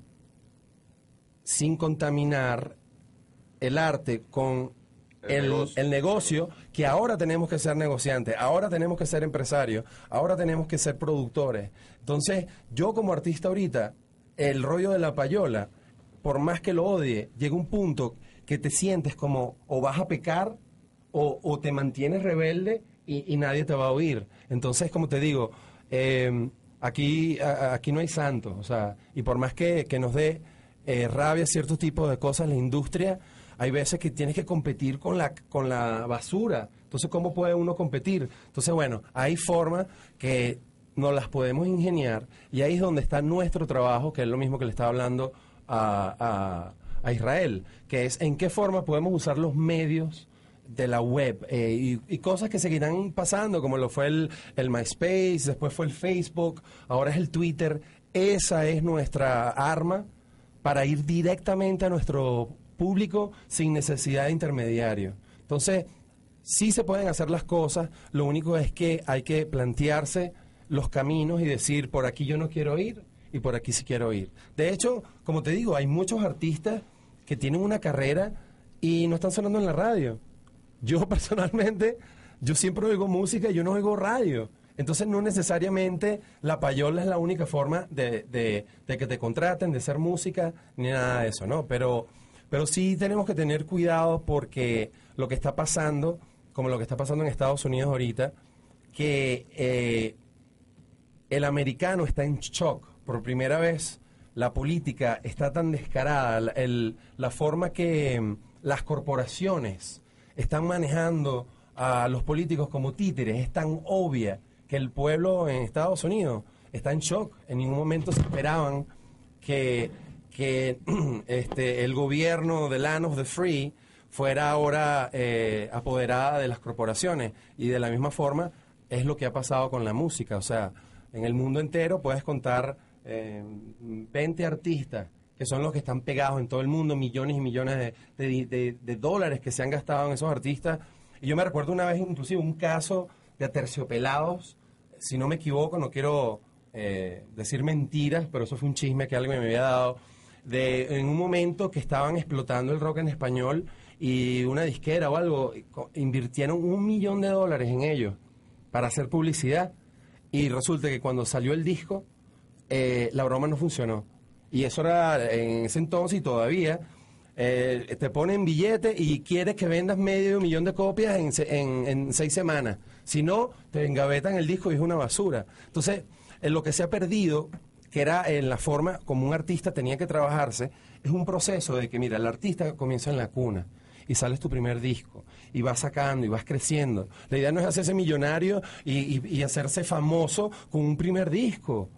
sin contaminar el arte con El el, negocio. el negocio, que ahora tenemos que ser negociantes, ahora tenemos que ser empresarios, ahora tenemos que ser productores. Entonces, yo como artista ahorita, el rollo de la payola, por más que lo odie, llega un punto que te sientes como o vas a pecar o, o te mantienes rebelde y, y nadie te va a oír. Entonces, como te digo, eh, aquí, aquí no hay santos, o sea, y por más que, que nos dé eh, rabia ciertos tipos de cosas, la industria, hay veces que tienes que competir con la, con la basura. Entonces, ¿cómo puede uno competir? Entonces, bueno, hay formas que nos las podemos ingeniar y ahí es donde está nuestro trabajo, que es lo mismo que le estaba hablando a, a- a Israel, que es en qué forma podemos usar los medios de la web eh, y, y cosas que seguirán pasando, como lo fue el, el MySpace, después fue el Facebook, ahora es el Twitter. Esa es nuestra arma para ir directamente a nuestro público sin necesidad de intermediario. Entonces, sí se pueden hacer las cosas, lo único es que hay que plantearse los caminos y decir, por aquí yo no quiero ir y por aquí sí quiero ir. De hecho, como te digo, hay muchos artistas que tienen una carrera y no están sonando en la radio. Yo (laughs) personalmente, yo siempre oigo música y yo no oigo radio. Entonces no necesariamente la payola es la única forma de, que te contraten, de hacer música, ni nada de eso, ¿no? Pero, pero sí tenemos que tener cuidado porque lo que está pasando, como lo que está pasando en Estados Unidos ahorita, que eh, el americano está en shock. Por primera vez, la política está tan descarada, el- la forma que las corporaciones están manejando a los políticos como títeres es tan obvia que el pueblo en Estados Unidos está en shock. En ningún momento se esperaban que, que (clears throat) este, el gobierno de Land of the Free fuera ahora eh, apoderada de las corporaciones. Y de la misma forma es lo que ha pasado con la música. O sea, en el mundo entero puedes contar eh, 20 artistas que son los que están pegados en todo el mundo, millones y millones de, de- de- de dólares que se han gastado en esos artistas. Y yo me recuerdo una vez inclusive un caso de aterciopelados, si no me equivoco, no quiero eh, decir mentiras, pero eso fue un chisme que alguien me había dado, de en un momento que estaban explotando el rock en español y una disquera o algo, invirtieron un millón de dólares en ellos para hacer publicidad y resulta que cuando salió el disco, eh, la broma no funcionó. Y eso era en ese entonces y todavía. eh, te ponen billete y quieres que vendas medio millón de copias en, en- en seis semanas. Si no, te engavetan el disco y es una basura. Entonces, en lo que se ha perdido, que era en la forma como un artista tenía que trabajarse, es un proceso de que, mira, el artista comienza en la cuna y sales tu primer disco y vas sacando y vas creciendo. La idea no es hacerse millonario y- y hacerse famoso con un primer disco.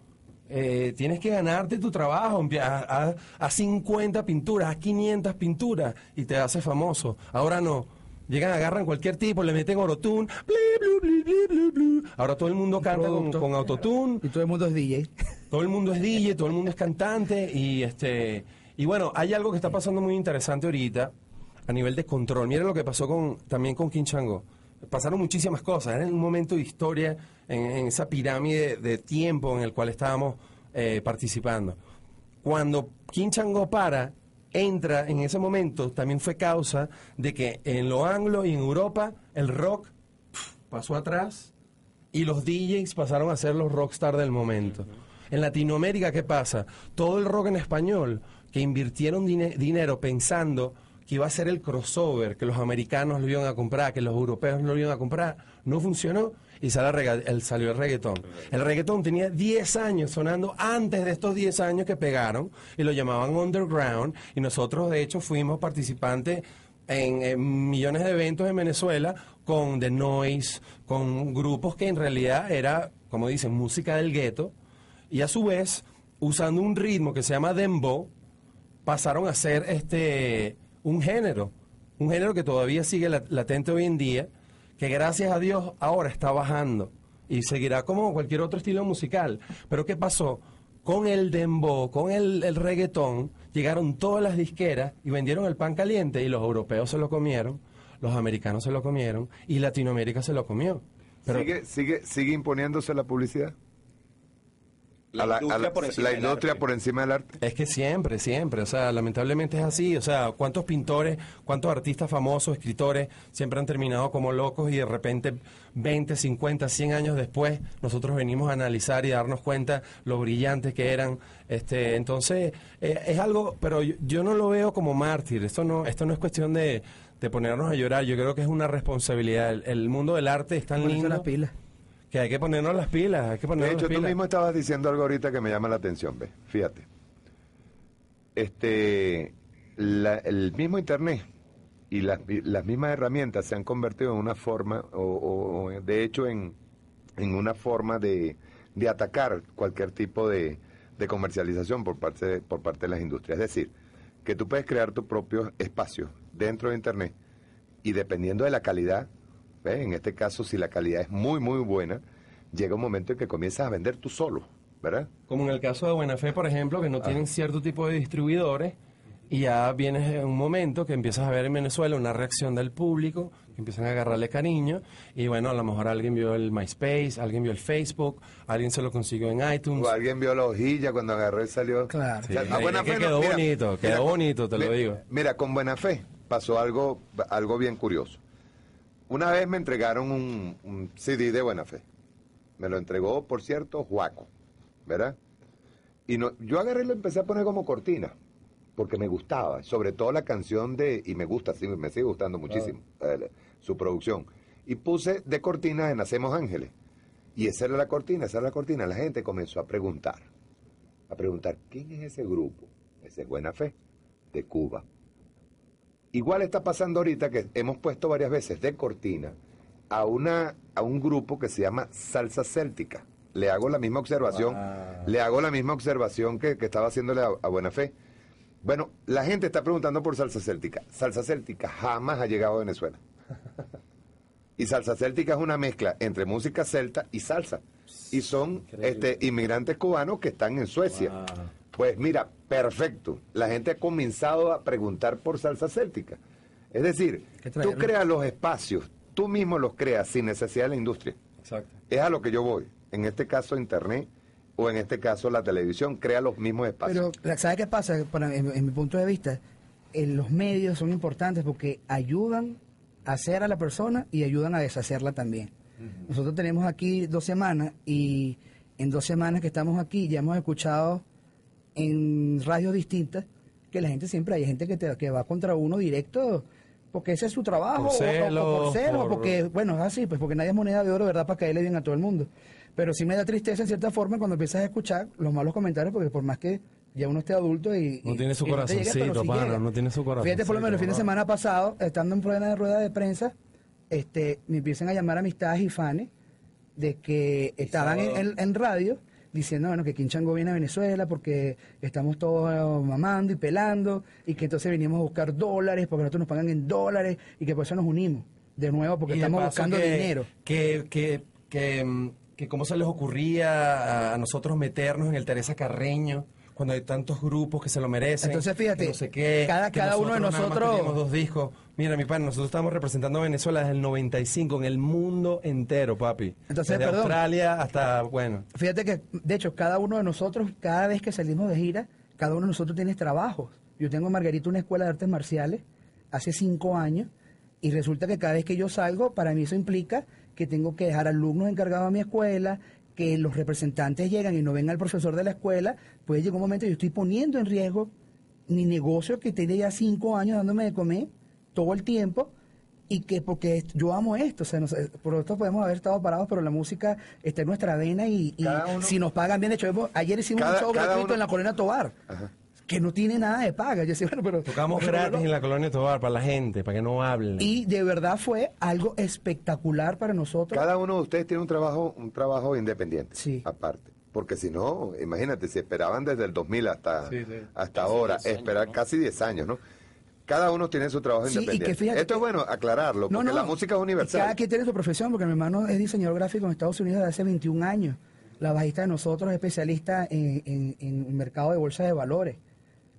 Eh, tienes que ganarte tu trabajo, a- a 50 pinturas, a 500 pinturas y te haces famoso. Ahora no. Llegan, agarran cualquier tipo, le meten blu. Ahora todo el mundo canta con, con autotune. Y todo el mundo es DJ. Todo el mundo es DJ, todo el mundo es cantante y este y bueno, hay algo que está pasando muy interesante ahorita a nivel de control. Miren lo que pasó con también con King Chango. Pasaron muchísimas cosas, era un momento de historia en, en esa pirámide de tiempo en el cual estábamos eh, participando. Cuando King Chango para, entra en ese momento, también fue causa de que en lo anglo y en Europa el rock pasó atrás y los DJs pasaron a ser los rockstar del momento. En Latinoamérica, ¿qué pasa? Todo el rock en español, que invirtieron dine- dinero pensando que iba a ser el crossover, que los americanos lo iban a comprar, que los europeos no lo iban a comprar, no funcionó y salió el reggaetón. El reggaetón tenía 10 años sonando antes de estos 10 años que pegaron y lo llamaban underground y nosotros de hecho fuimos participantes en, en millones de eventos en Venezuela con The Noise, con grupos que en realidad era, como dicen, música del gueto, y a su vez, usando un ritmo que se llama dembow, pasaron a ser este un género, un género que todavía sigue lat- latente hoy en día, que gracias a Dios ahora está bajando y seguirá como cualquier otro estilo musical. Pero ¿qué pasó? Con el dembow, con el, el llegaron todas las disqueras y vendieron el pan caliente y los europeos se lo comieron, los americanos se lo comieron y Latinoamérica se lo comió. ¿Sigue, sigue, ¿Sigue imponiéndose la publicidad? La A la- a industria la- por encima la del industria arte. por encima del arte. Es que siempre, siempre, o sea, lamentablemente es así, o sea, cuántos pintores, cuántos artistas famosos, escritores, siempre han terminado como locos y de repente 20, 50, 100 años después nosotros venimos a analizar y darnos cuenta lo brillantes que eran, este, entonces eh, es algo, pero yo, yo no lo veo como mártir, esto no, esto no es cuestión de, de ponernos a llorar, yo creo que es una responsabilidad, el, el mundo del arte es tan lindo las pilas. Que hay que ponernos las pilas, hay que De ponernos hecho, las tú mismo estabas diciendo algo ahorita que me llama la atención, ve, fíjate. Este, la- el mismo Internet y las, las mismas herramientas se han convertido en una forma, o, de hecho en, en una forma de, de atacar cualquier tipo de, de comercialización por parte, de- por parte de las industrias. Es decir, que tú puedes crear tu propio espacio dentro de Internet y dependiendo de la calidad, ¿ves? en este caso si la calidad es muy, muy buena, llega un momento en que comienzas a vender tú solo, ¿verdad? Como en el caso de Buena Fe, por ejemplo, que no tienen cierto tipo de distribuidores y ya viene un momento que empiezas a ver en Venezuela una reacción del público, que empiezan a agarrarle cariño y bueno, a lo mejor alguien vio el MySpace, alguien vio el Facebook, alguien se lo consiguió en iTunes. O alguien vio la hojilla cuando agarró y salió. Claro. O sea, Sí, a buena que fe, quedó bonito, quedó bonito, te lo digo. Mira, con buena fe pasó algo, algo bien curioso. Una vez me entregaron un, un CD de buena fe. Me lo entregó, por cierto, Juaco, ¿verdad? Y no, yo agarré y lo empecé a poner como cortina, porque me gustaba, sobre todo la canción de, y me gusta, sí, me sigue gustando muchísimo eh, su producción. Y puse de cortina de Nacemos Ángeles. Y esa era la cortina, esa era la cortina. La gente comenzó a preguntar, a preguntar, ¿quién es ese grupo? Ese es Buena Fe, de Cuba. Igual está pasando ahorita que hemos puesto varias veces de cortina a una a un grupo que se llama salsa céltica. Le hago la misma observación, Wow. le hago la misma observación que, que estaba haciéndole a, a Buena Fe. Bueno, la gente está preguntando por salsa céltica. Salsa céltica jamás ha llegado a Venezuela. (laughs) Y salsa céltica es una mezcla entre música celta y salsa. Y son este, inmigrantes cubanos que están en Suecia. Pues mira, perfecto. La gente ha comenzado a preguntar por salsa céltica. Es decir, tú creas los espacios, tú mismo los creas sin necesidad de la industria. Exacto. Es a lo que yo voy. En este caso, Internet o en este caso, la televisión crea los mismos espacios. Pero, ¿sabes qué pasa? Para- en, en mi punto de vista, eh, los medios son importantes porque ayudan a hacer a la persona y ayudan a deshacerla también. Nosotros tenemos aquí dos semanas y en dos semanas que estamos aquí ya hemos escuchado en radios distintas que la gente siempre hay gente que, te, que va contra uno directo porque ese es su trabajo Por o- o- o, celos, por celos, por- porque bueno es así pues porque nadie es moneda de oro verdad para caerle bien a todo el mundo. Pero sí me da tristeza en cierta forma cuando empiezas a escuchar los malos comentarios porque por más que ya uno esté adulto y No y- tiene su corazoncito, pero sí llega. no tiene su fíjate por lo menos el fin de semana pasado estando en plena de rueda de prensa este me empiezan a llamar amistades y fanes de que estaban en, en- en radio diciendo bueno que Quinchango viene a Venezuela porque estamos todos eh, mamando y pelando y que entonces venimos a buscar dólares porque nosotros nos pagan en dólares y que por eso nos unimos de nuevo porque Y estamos buscando que- dinero. Que, que, que, mm, que cómo se les ocurría a nosotros meternos en el Teresa Carreño cuando hay tantos grupos que se lo merecen. Entonces, fíjate, que no sé qué, cada- que cada uno de nosotros- teníamos dos discos. Mira, mi pan, nosotros estamos representando a Venezuela desde el 95 en el mundo entero, papi. Entonces, desde perdón. Australia hasta, bueno. Fíjate que, de hecho, cada uno de nosotros, cada vez que salimos de gira, cada uno de nosotros tiene trabajos. Yo tengo en Margarita una escuela de artes marciales hace cinco años y resulta que cada vez que yo salgo, para mí eso implica que tengo que dejar alumnos encargados a mi escuela, que los representantes llegan y no ven al profesor de la escuela, pues llega un momento que yo estoy poniendo en riesgo mi negocio que tiene ya cinco años dándome de comer todo el tiempo y que porque yo amo esto, o sea, no sé, por esto podemos haber estado parados, pero la música está en nuestra vena y, y uno- si nos pagan bien, de hecho, ayer hicimos Cada- un show gratuito uno- en la Colina Tobar, que no tiene nada de paga. Yo decía, bueno, pero Tocamos pero gratis no- en la colonia Tobar para la gente, para que no hablen. y de verdad fue algo espectacular para nosotros. Cada uno de ustedes tiene un trabajo, un trabajo independiente, Sí. aparte. Porque si no, imagínate, si esperaban desde el 2000 hasta, Sí, sí. hasta ahora, esperar casi 10 años, ¿no? Cada uno tiene su trabajo Sí, y que independiente. fíjate Esto es que- bueno aclararlo, porque la música es universal. Cada quien tiene su profesión, porque mi hermano es diseñador gráfico en Estados Unidos desde hace 21 años. La bajista de nosotros es especialista en, en, en mercado de bolsas de valores.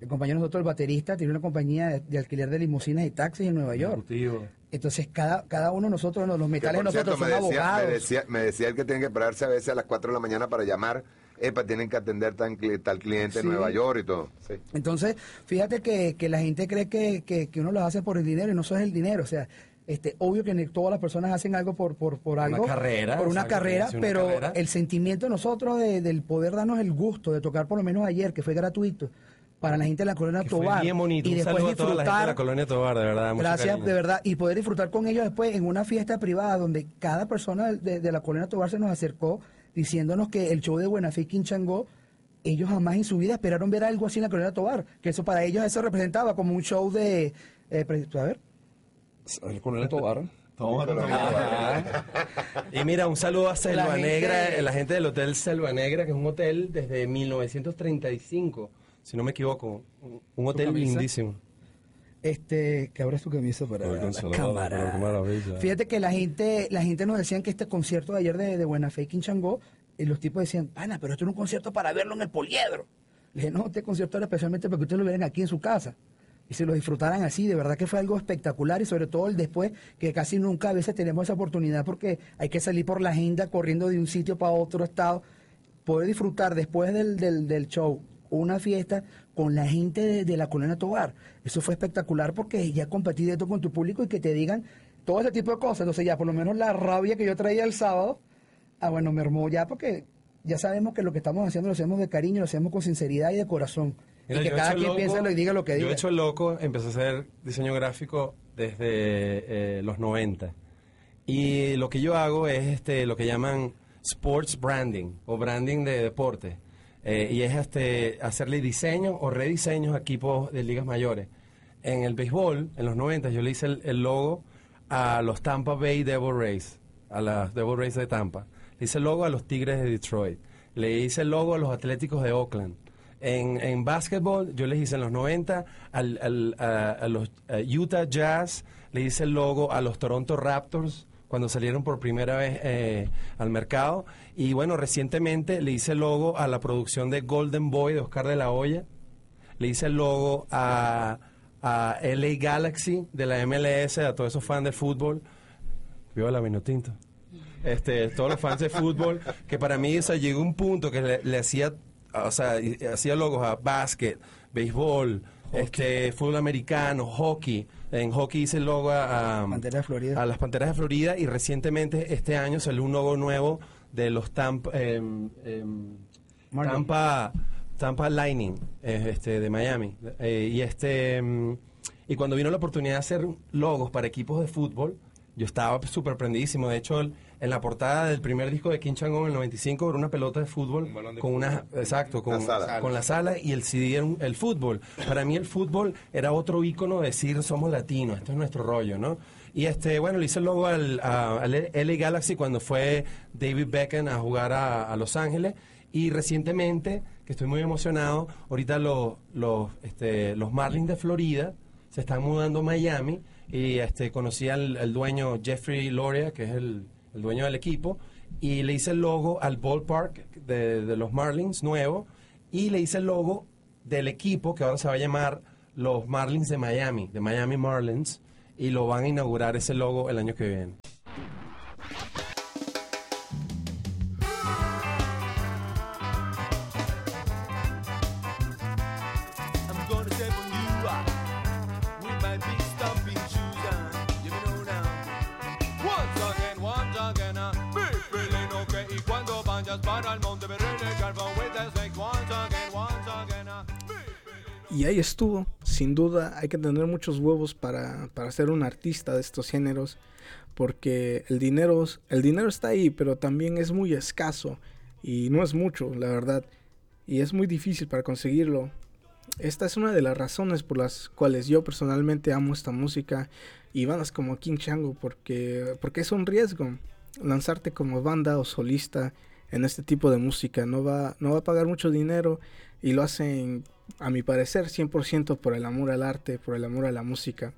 El compañero nosotros, el baterista, tiene una compañía de, de alquiler de limusinas y taxis en Nueva York. Ejecutivo. Entonces, cada, cada uno de nosotros, los metales cierto, nosotros me son decía, abogados. me, decía, me decía el que tiene que pararse a veces a las 4 de la mañana para llamar, epa, tienen que atender tan, tal cliente Sí. en Nueva York y todo. Sí. Entonces, fíjate que, que la gente cree que, que, que uno lo hace por el dinero y no eso es el dinero. O sea, este, obvio que todas las personas hacen algo por, por, por algo. carrera, Por una carrera, una pero carrera. el sentimiento de nosotros de- del poder darnos el gusto de tocar por lo menos ayer, que fue gratuito, para la gente de la colonia Que fue Tobar. bien bonito. Y Un después saludo a toda la gente de disfrutar. la colonia Tobar, de verdad. Gracias, cariño. de verdad. Y poder disfrutar con ellos después en una fiesta privada donde cada persona de, de- de la colonia Tobar se nos acercó diciéndonos que el show de Buenafé Quinchangó, ellos jamás en su vida esperaron ver algo así en la colonia Tobar. Que eso para ellos eso representaba como un show de... eh, a ver. El coronel Tobar. Y mira, un saludo a Selva La gente- Negra, eh, la gente del Hotel Selva Negra, que es un hotel desde 1935, si no me equivoco. Un- hotel lindísimo. Este, que abras tu camisa para Ay, la cámara. pero qué maravilla. Fíjate que la gente, la gente nos decían que este concierto de ayer de, de Buenafé Quinchangó, y los tipos decían, pana, pero esto era un concierto para verlo en el poliedro. Le dije, no, este concierto era especialmente para que ustedes lo vieran aquí en su casa. Y se lo disfrutaran así, de verdad que fue algo espectacular y sobre todo el después, que casi nunca a veces tenemos esa oportunidad porque hay que salir por la agenda corriendo de un sitio para otro estado, poder disfrutar después del, del, del show una fiesta con la gente de, de la colonia Tobar. Eso fue espectacular porque ya compartí de esto con tu público y que te digan todo ese tipo de cosas. Entonces ya por lo menos la rabia que yo traía el sábado, ah bueno, me armó ya porque ya sabemos que lo que estamos haciendo lo hacemos de cariño, lo hacemos con sinceridad y de corazón. Mira, y que yo he cada quien piense lo y diga lo que Yo diga. he hecho el loco, empecé a hacer diseño gráfico desde eh, los 90. Y lo que yo hago es este lo que llaman sports branding o branding de deporte. Eh, y es este hacerle diseños o rediseños a equipos de ligas mayores. En el béisbol, en los 90, yo le hice el, logo a los Tampa Bay Devil Rays, a las Devil Rays de Tampa. Le hice el logo a los Tigres de Detroit. Le hice el logo a los Atléticos de Oakland. En, en básquetbol, yo les hice en los 90 al, al- a, los Utah Jazz, le hice el logo a los Toronto Raptors cuando salieron por primera vez eh, al mercado. Y bueno, recientemente le hice el logo a la producción de Golden Boy de Oscar de la Hoya. Le hice el logo a, a LA Galaxy de la MLS, a todos esos fans de fútbol. Viva la Vinotinto. Este, todos los fans de fútbol, que para mí o sea, llegó un punto que le, le hacía, o sea, hacía logos a básquet, béisbol, este, fútbol americano, hockey. En hockey hice el logo a, a- Panteras de Florida. a las Panteras de Florida y recientemente este año salió un logo nuevo de los Tampa, em, em, Marlins. Tampa, Tampa Lightning eh, este, de Miami. Eh, y este em, y cuando vino la oportunidad de hacer logos para equipos de fútbol, yo estaba súper prendidísimo. De hecho, el- en la portada del primer disco de King Changón en el 95 era una pelota de fútbol con una exacto con, La sala. con la sala y el CD era un- el fútbol. Para mí el fútbol era otro ícono de decir somos latinos, esto es nuestro rollo, ¿no? Y este, bueno, le hice el logo al, a- al LA Galaxy cuando fue David Beckham a jugar a, a Los Ángeles. Y recientemente, que estoy muy emocionado, ahorita los, los, este, los Marlins de Florida se están mudando a Miami y este, conocí al, al dueño Jeffrey Loria, que es el, el dueño del equipo, y le hice el logo al ballpark de, de los Marlins nuevo y le hice el logo del equipo que ahora se va a llamar los Marlins de Miami, de Miami Marlins, y lo van a inaugurar ese logo el año que viene. Y ahí estuvo. Sin duda hay que tener muchos huevos para, para ser un artista de estos géneros. Porque el dinero, el dinero está ahí, pero también es muy escaso. Y no es mucho, la verdad. Y es muy difícil para conseguirlo. Esta es una de las razones por las cuales yo personalmente amo esta música y bandas como King Chango porque, porque es un riesgo lanzarte como banda o solista en este tipo de música. No va, no va a pagar mucho dinero y lo hacen, a mi parecer, 100% por el amor al arte, por el amor a la música.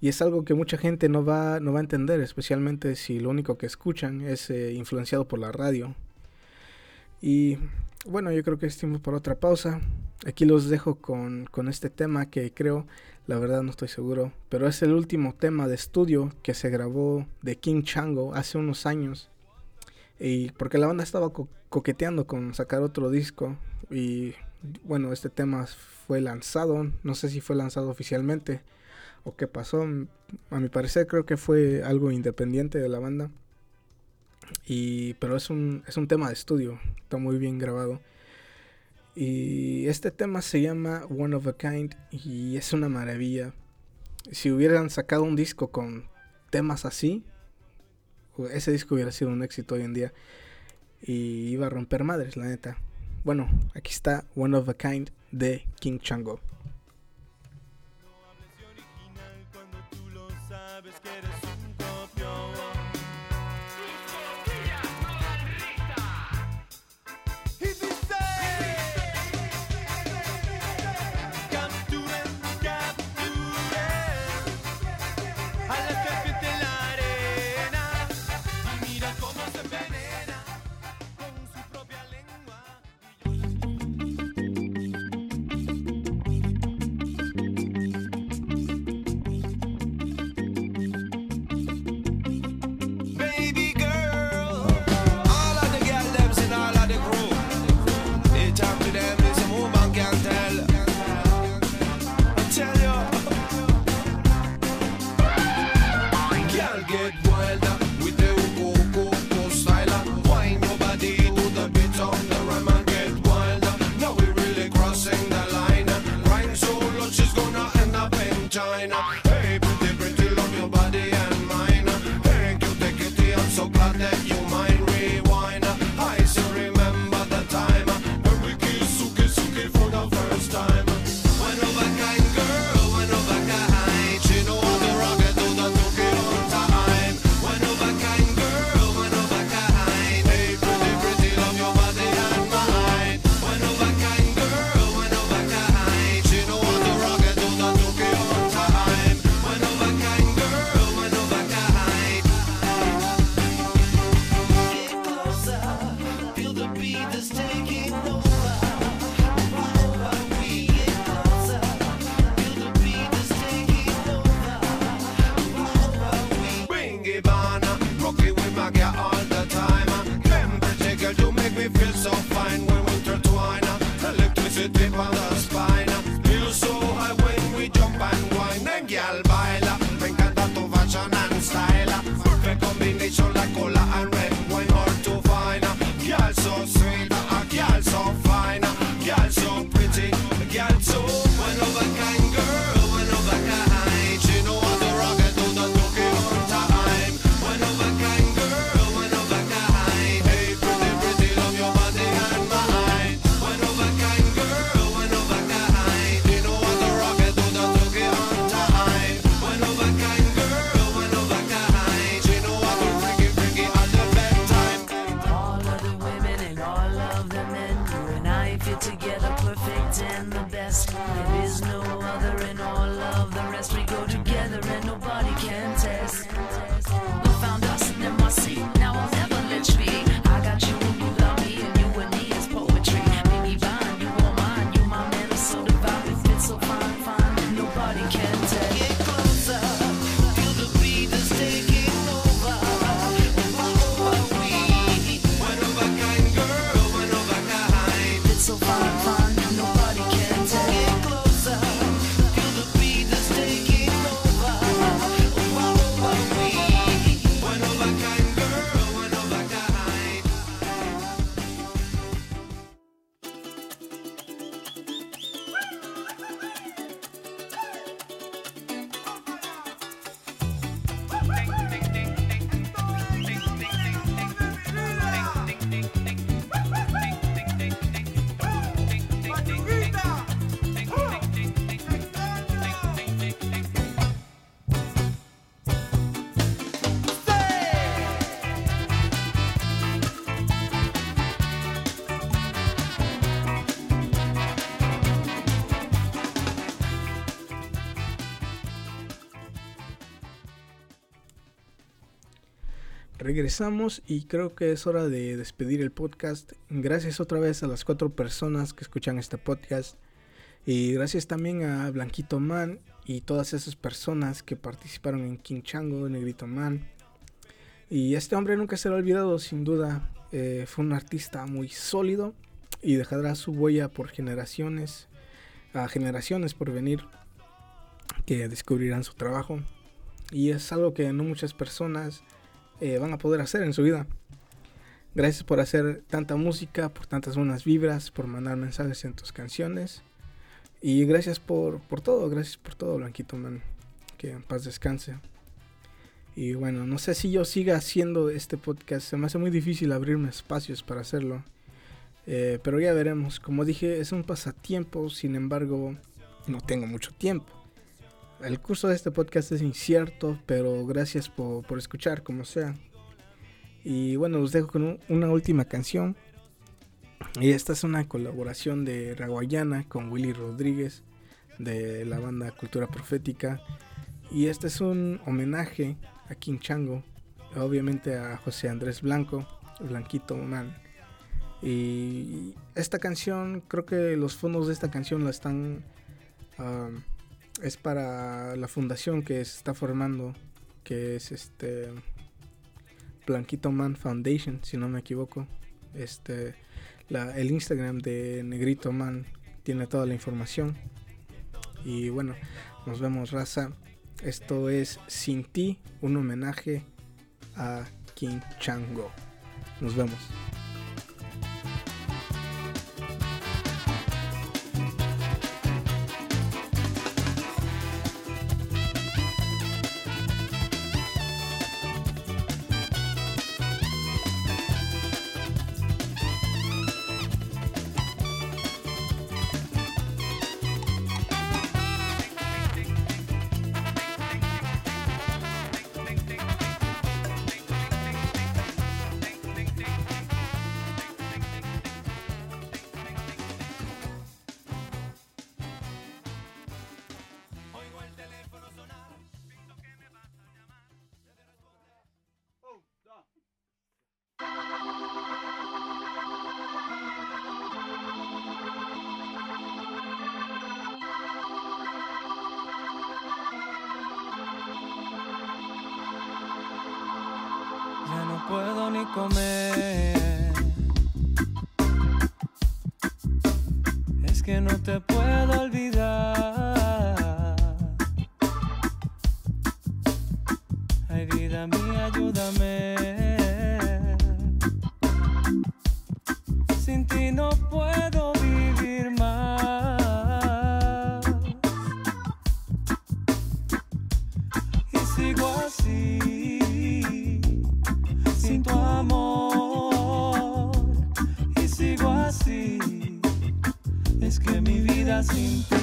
Y es algo que mucha gente no va, no va a entender, especialmente si lo único que escuchan es eh, influenciado por la radio. Y bueno, yo creo que es tiempo para otra pausa. Aquí los dejo con, con este tema que creo, la verdad no estoy seguro, pero es el último tema de estudio que se grabó de King Chango hace unos años. Y porque la banda estaba co- coqueteando con sacar otro disco. Y bueno, este tema fue lanzado, no sé si fue lanzado oficialmente o qué pasó. A mi parecer creo que fue algo independiente de la banda. Y, pero es un, es un tema de estudio, está muy bien grabado. Y este tema se llama One of a Kind y es una maravilla. Si hubieran sacado un disco con temas así, ese disco hubiera sido un éxito hoy en día. Y iba a romper madres, la neta. Bueno, aquí está One of a Kind de King Chango. Regresamos y creo que es hora de despedir el podcast. Gracias otra vez a las cuatro personas que escuchan este podcast. Y gracias también a Blanquito Man y todas esas personas que participaron en King Chango, Negrito Man. Y este hombre nunca será olvidado, sin duda. Eh, fue un artista muy sólido y dejará su huella por generaciones, a generaciones por venir, que descubrirán su trabajo. Y es algo que no muchas personas eh, van a poder hacer en su vida. Gracias por hacer tanta música, por tantas buenas vibras, por mandar mensajes en tus canciones. Y gracias por, por todo, gracias por todo, Blanquito Man. Que en paz descanse. Y bueno, no sé si yo siga haciendo este podcast. Se me hace muy difícil abrirme espacios para hacerlo. Eh, pero ya veremos. Como dije, es un pasatiempo. Sin embargo, no tengo mucho tiempo. El curso de este podcast es incierto, pero gracias por, por escuchar, como sea. Y bueno, los dejo con un- una última canción. Y esta es una colaboración de Raguayana con Willy Rodríguez de la banda Cultura Profética. Y este es un homenaje a King Chango, obviamente a José Andrés Blanco, Blanquito Man. Y esta canción, creo que los fondos de esta canción la están... um, es para la fundación que se está formando, que es este... Blanquito Man Foundation, si no me equivoco. Este, el Instagram de Negrito Man tiene toda la información. Y bueno, nos vemos, raza. Esto es Sin Ti, un homenaje a King Chango. Nos vemos. Sigo así sin tu amor y sigo así. Es que mi vida sin ti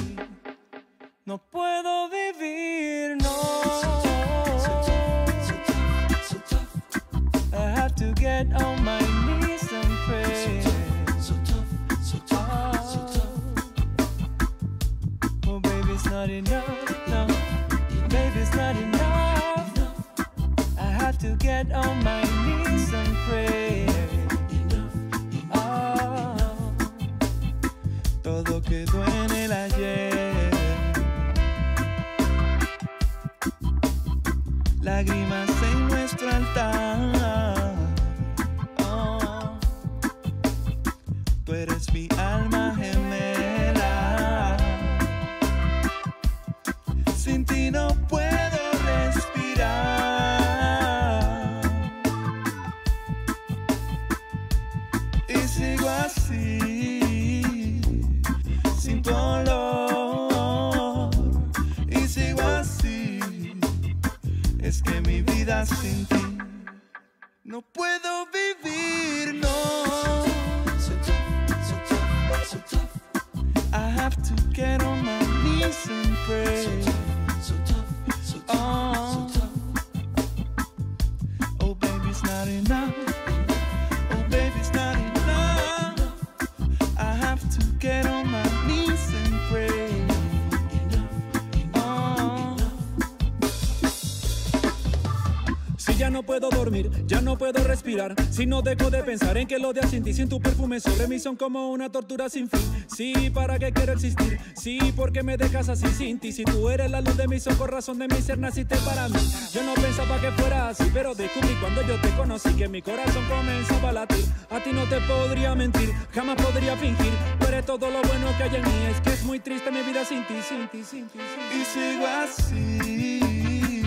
ya no puedo respirar. Si no dejo de pensar en que los días sin ti, sin tu perfume sobre mí son como una tortura sin fin. Sí, ¿para qué quiero existir? Sí, porque me dejas así sin ti. Si tú eres la luz de mis ojos, razón de mi ser, naciste para mí. Yo no pensaba que fuera así, pero descubrí cuando yo te conocí que mi corazón comenzaba a latir. A ti no te podría mentir, jamás podría fingir. Tú eres todo lo bueno que hay en mí. Es que es muy triste mi vida sin ti, sin ti, sin ti. Sin ti. Y sigo así,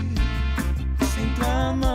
sin tu amor.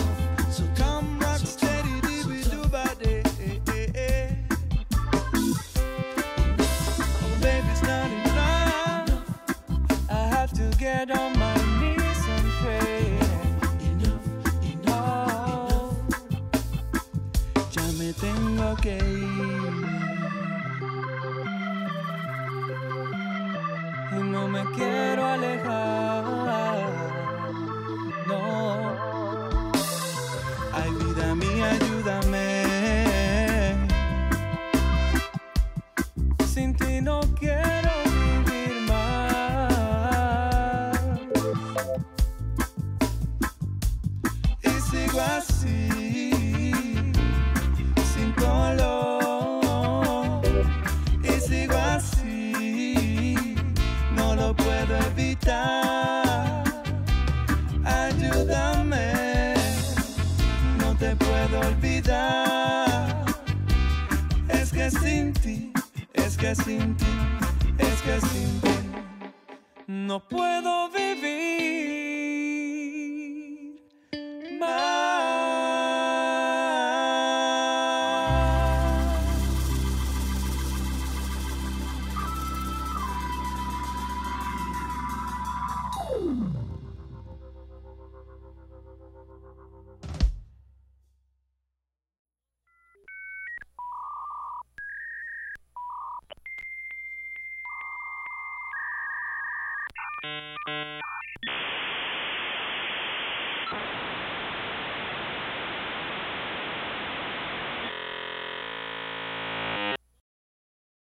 Y no me quiero alejar. No. Que sin ti, es que sin ti, no puedo vivir más.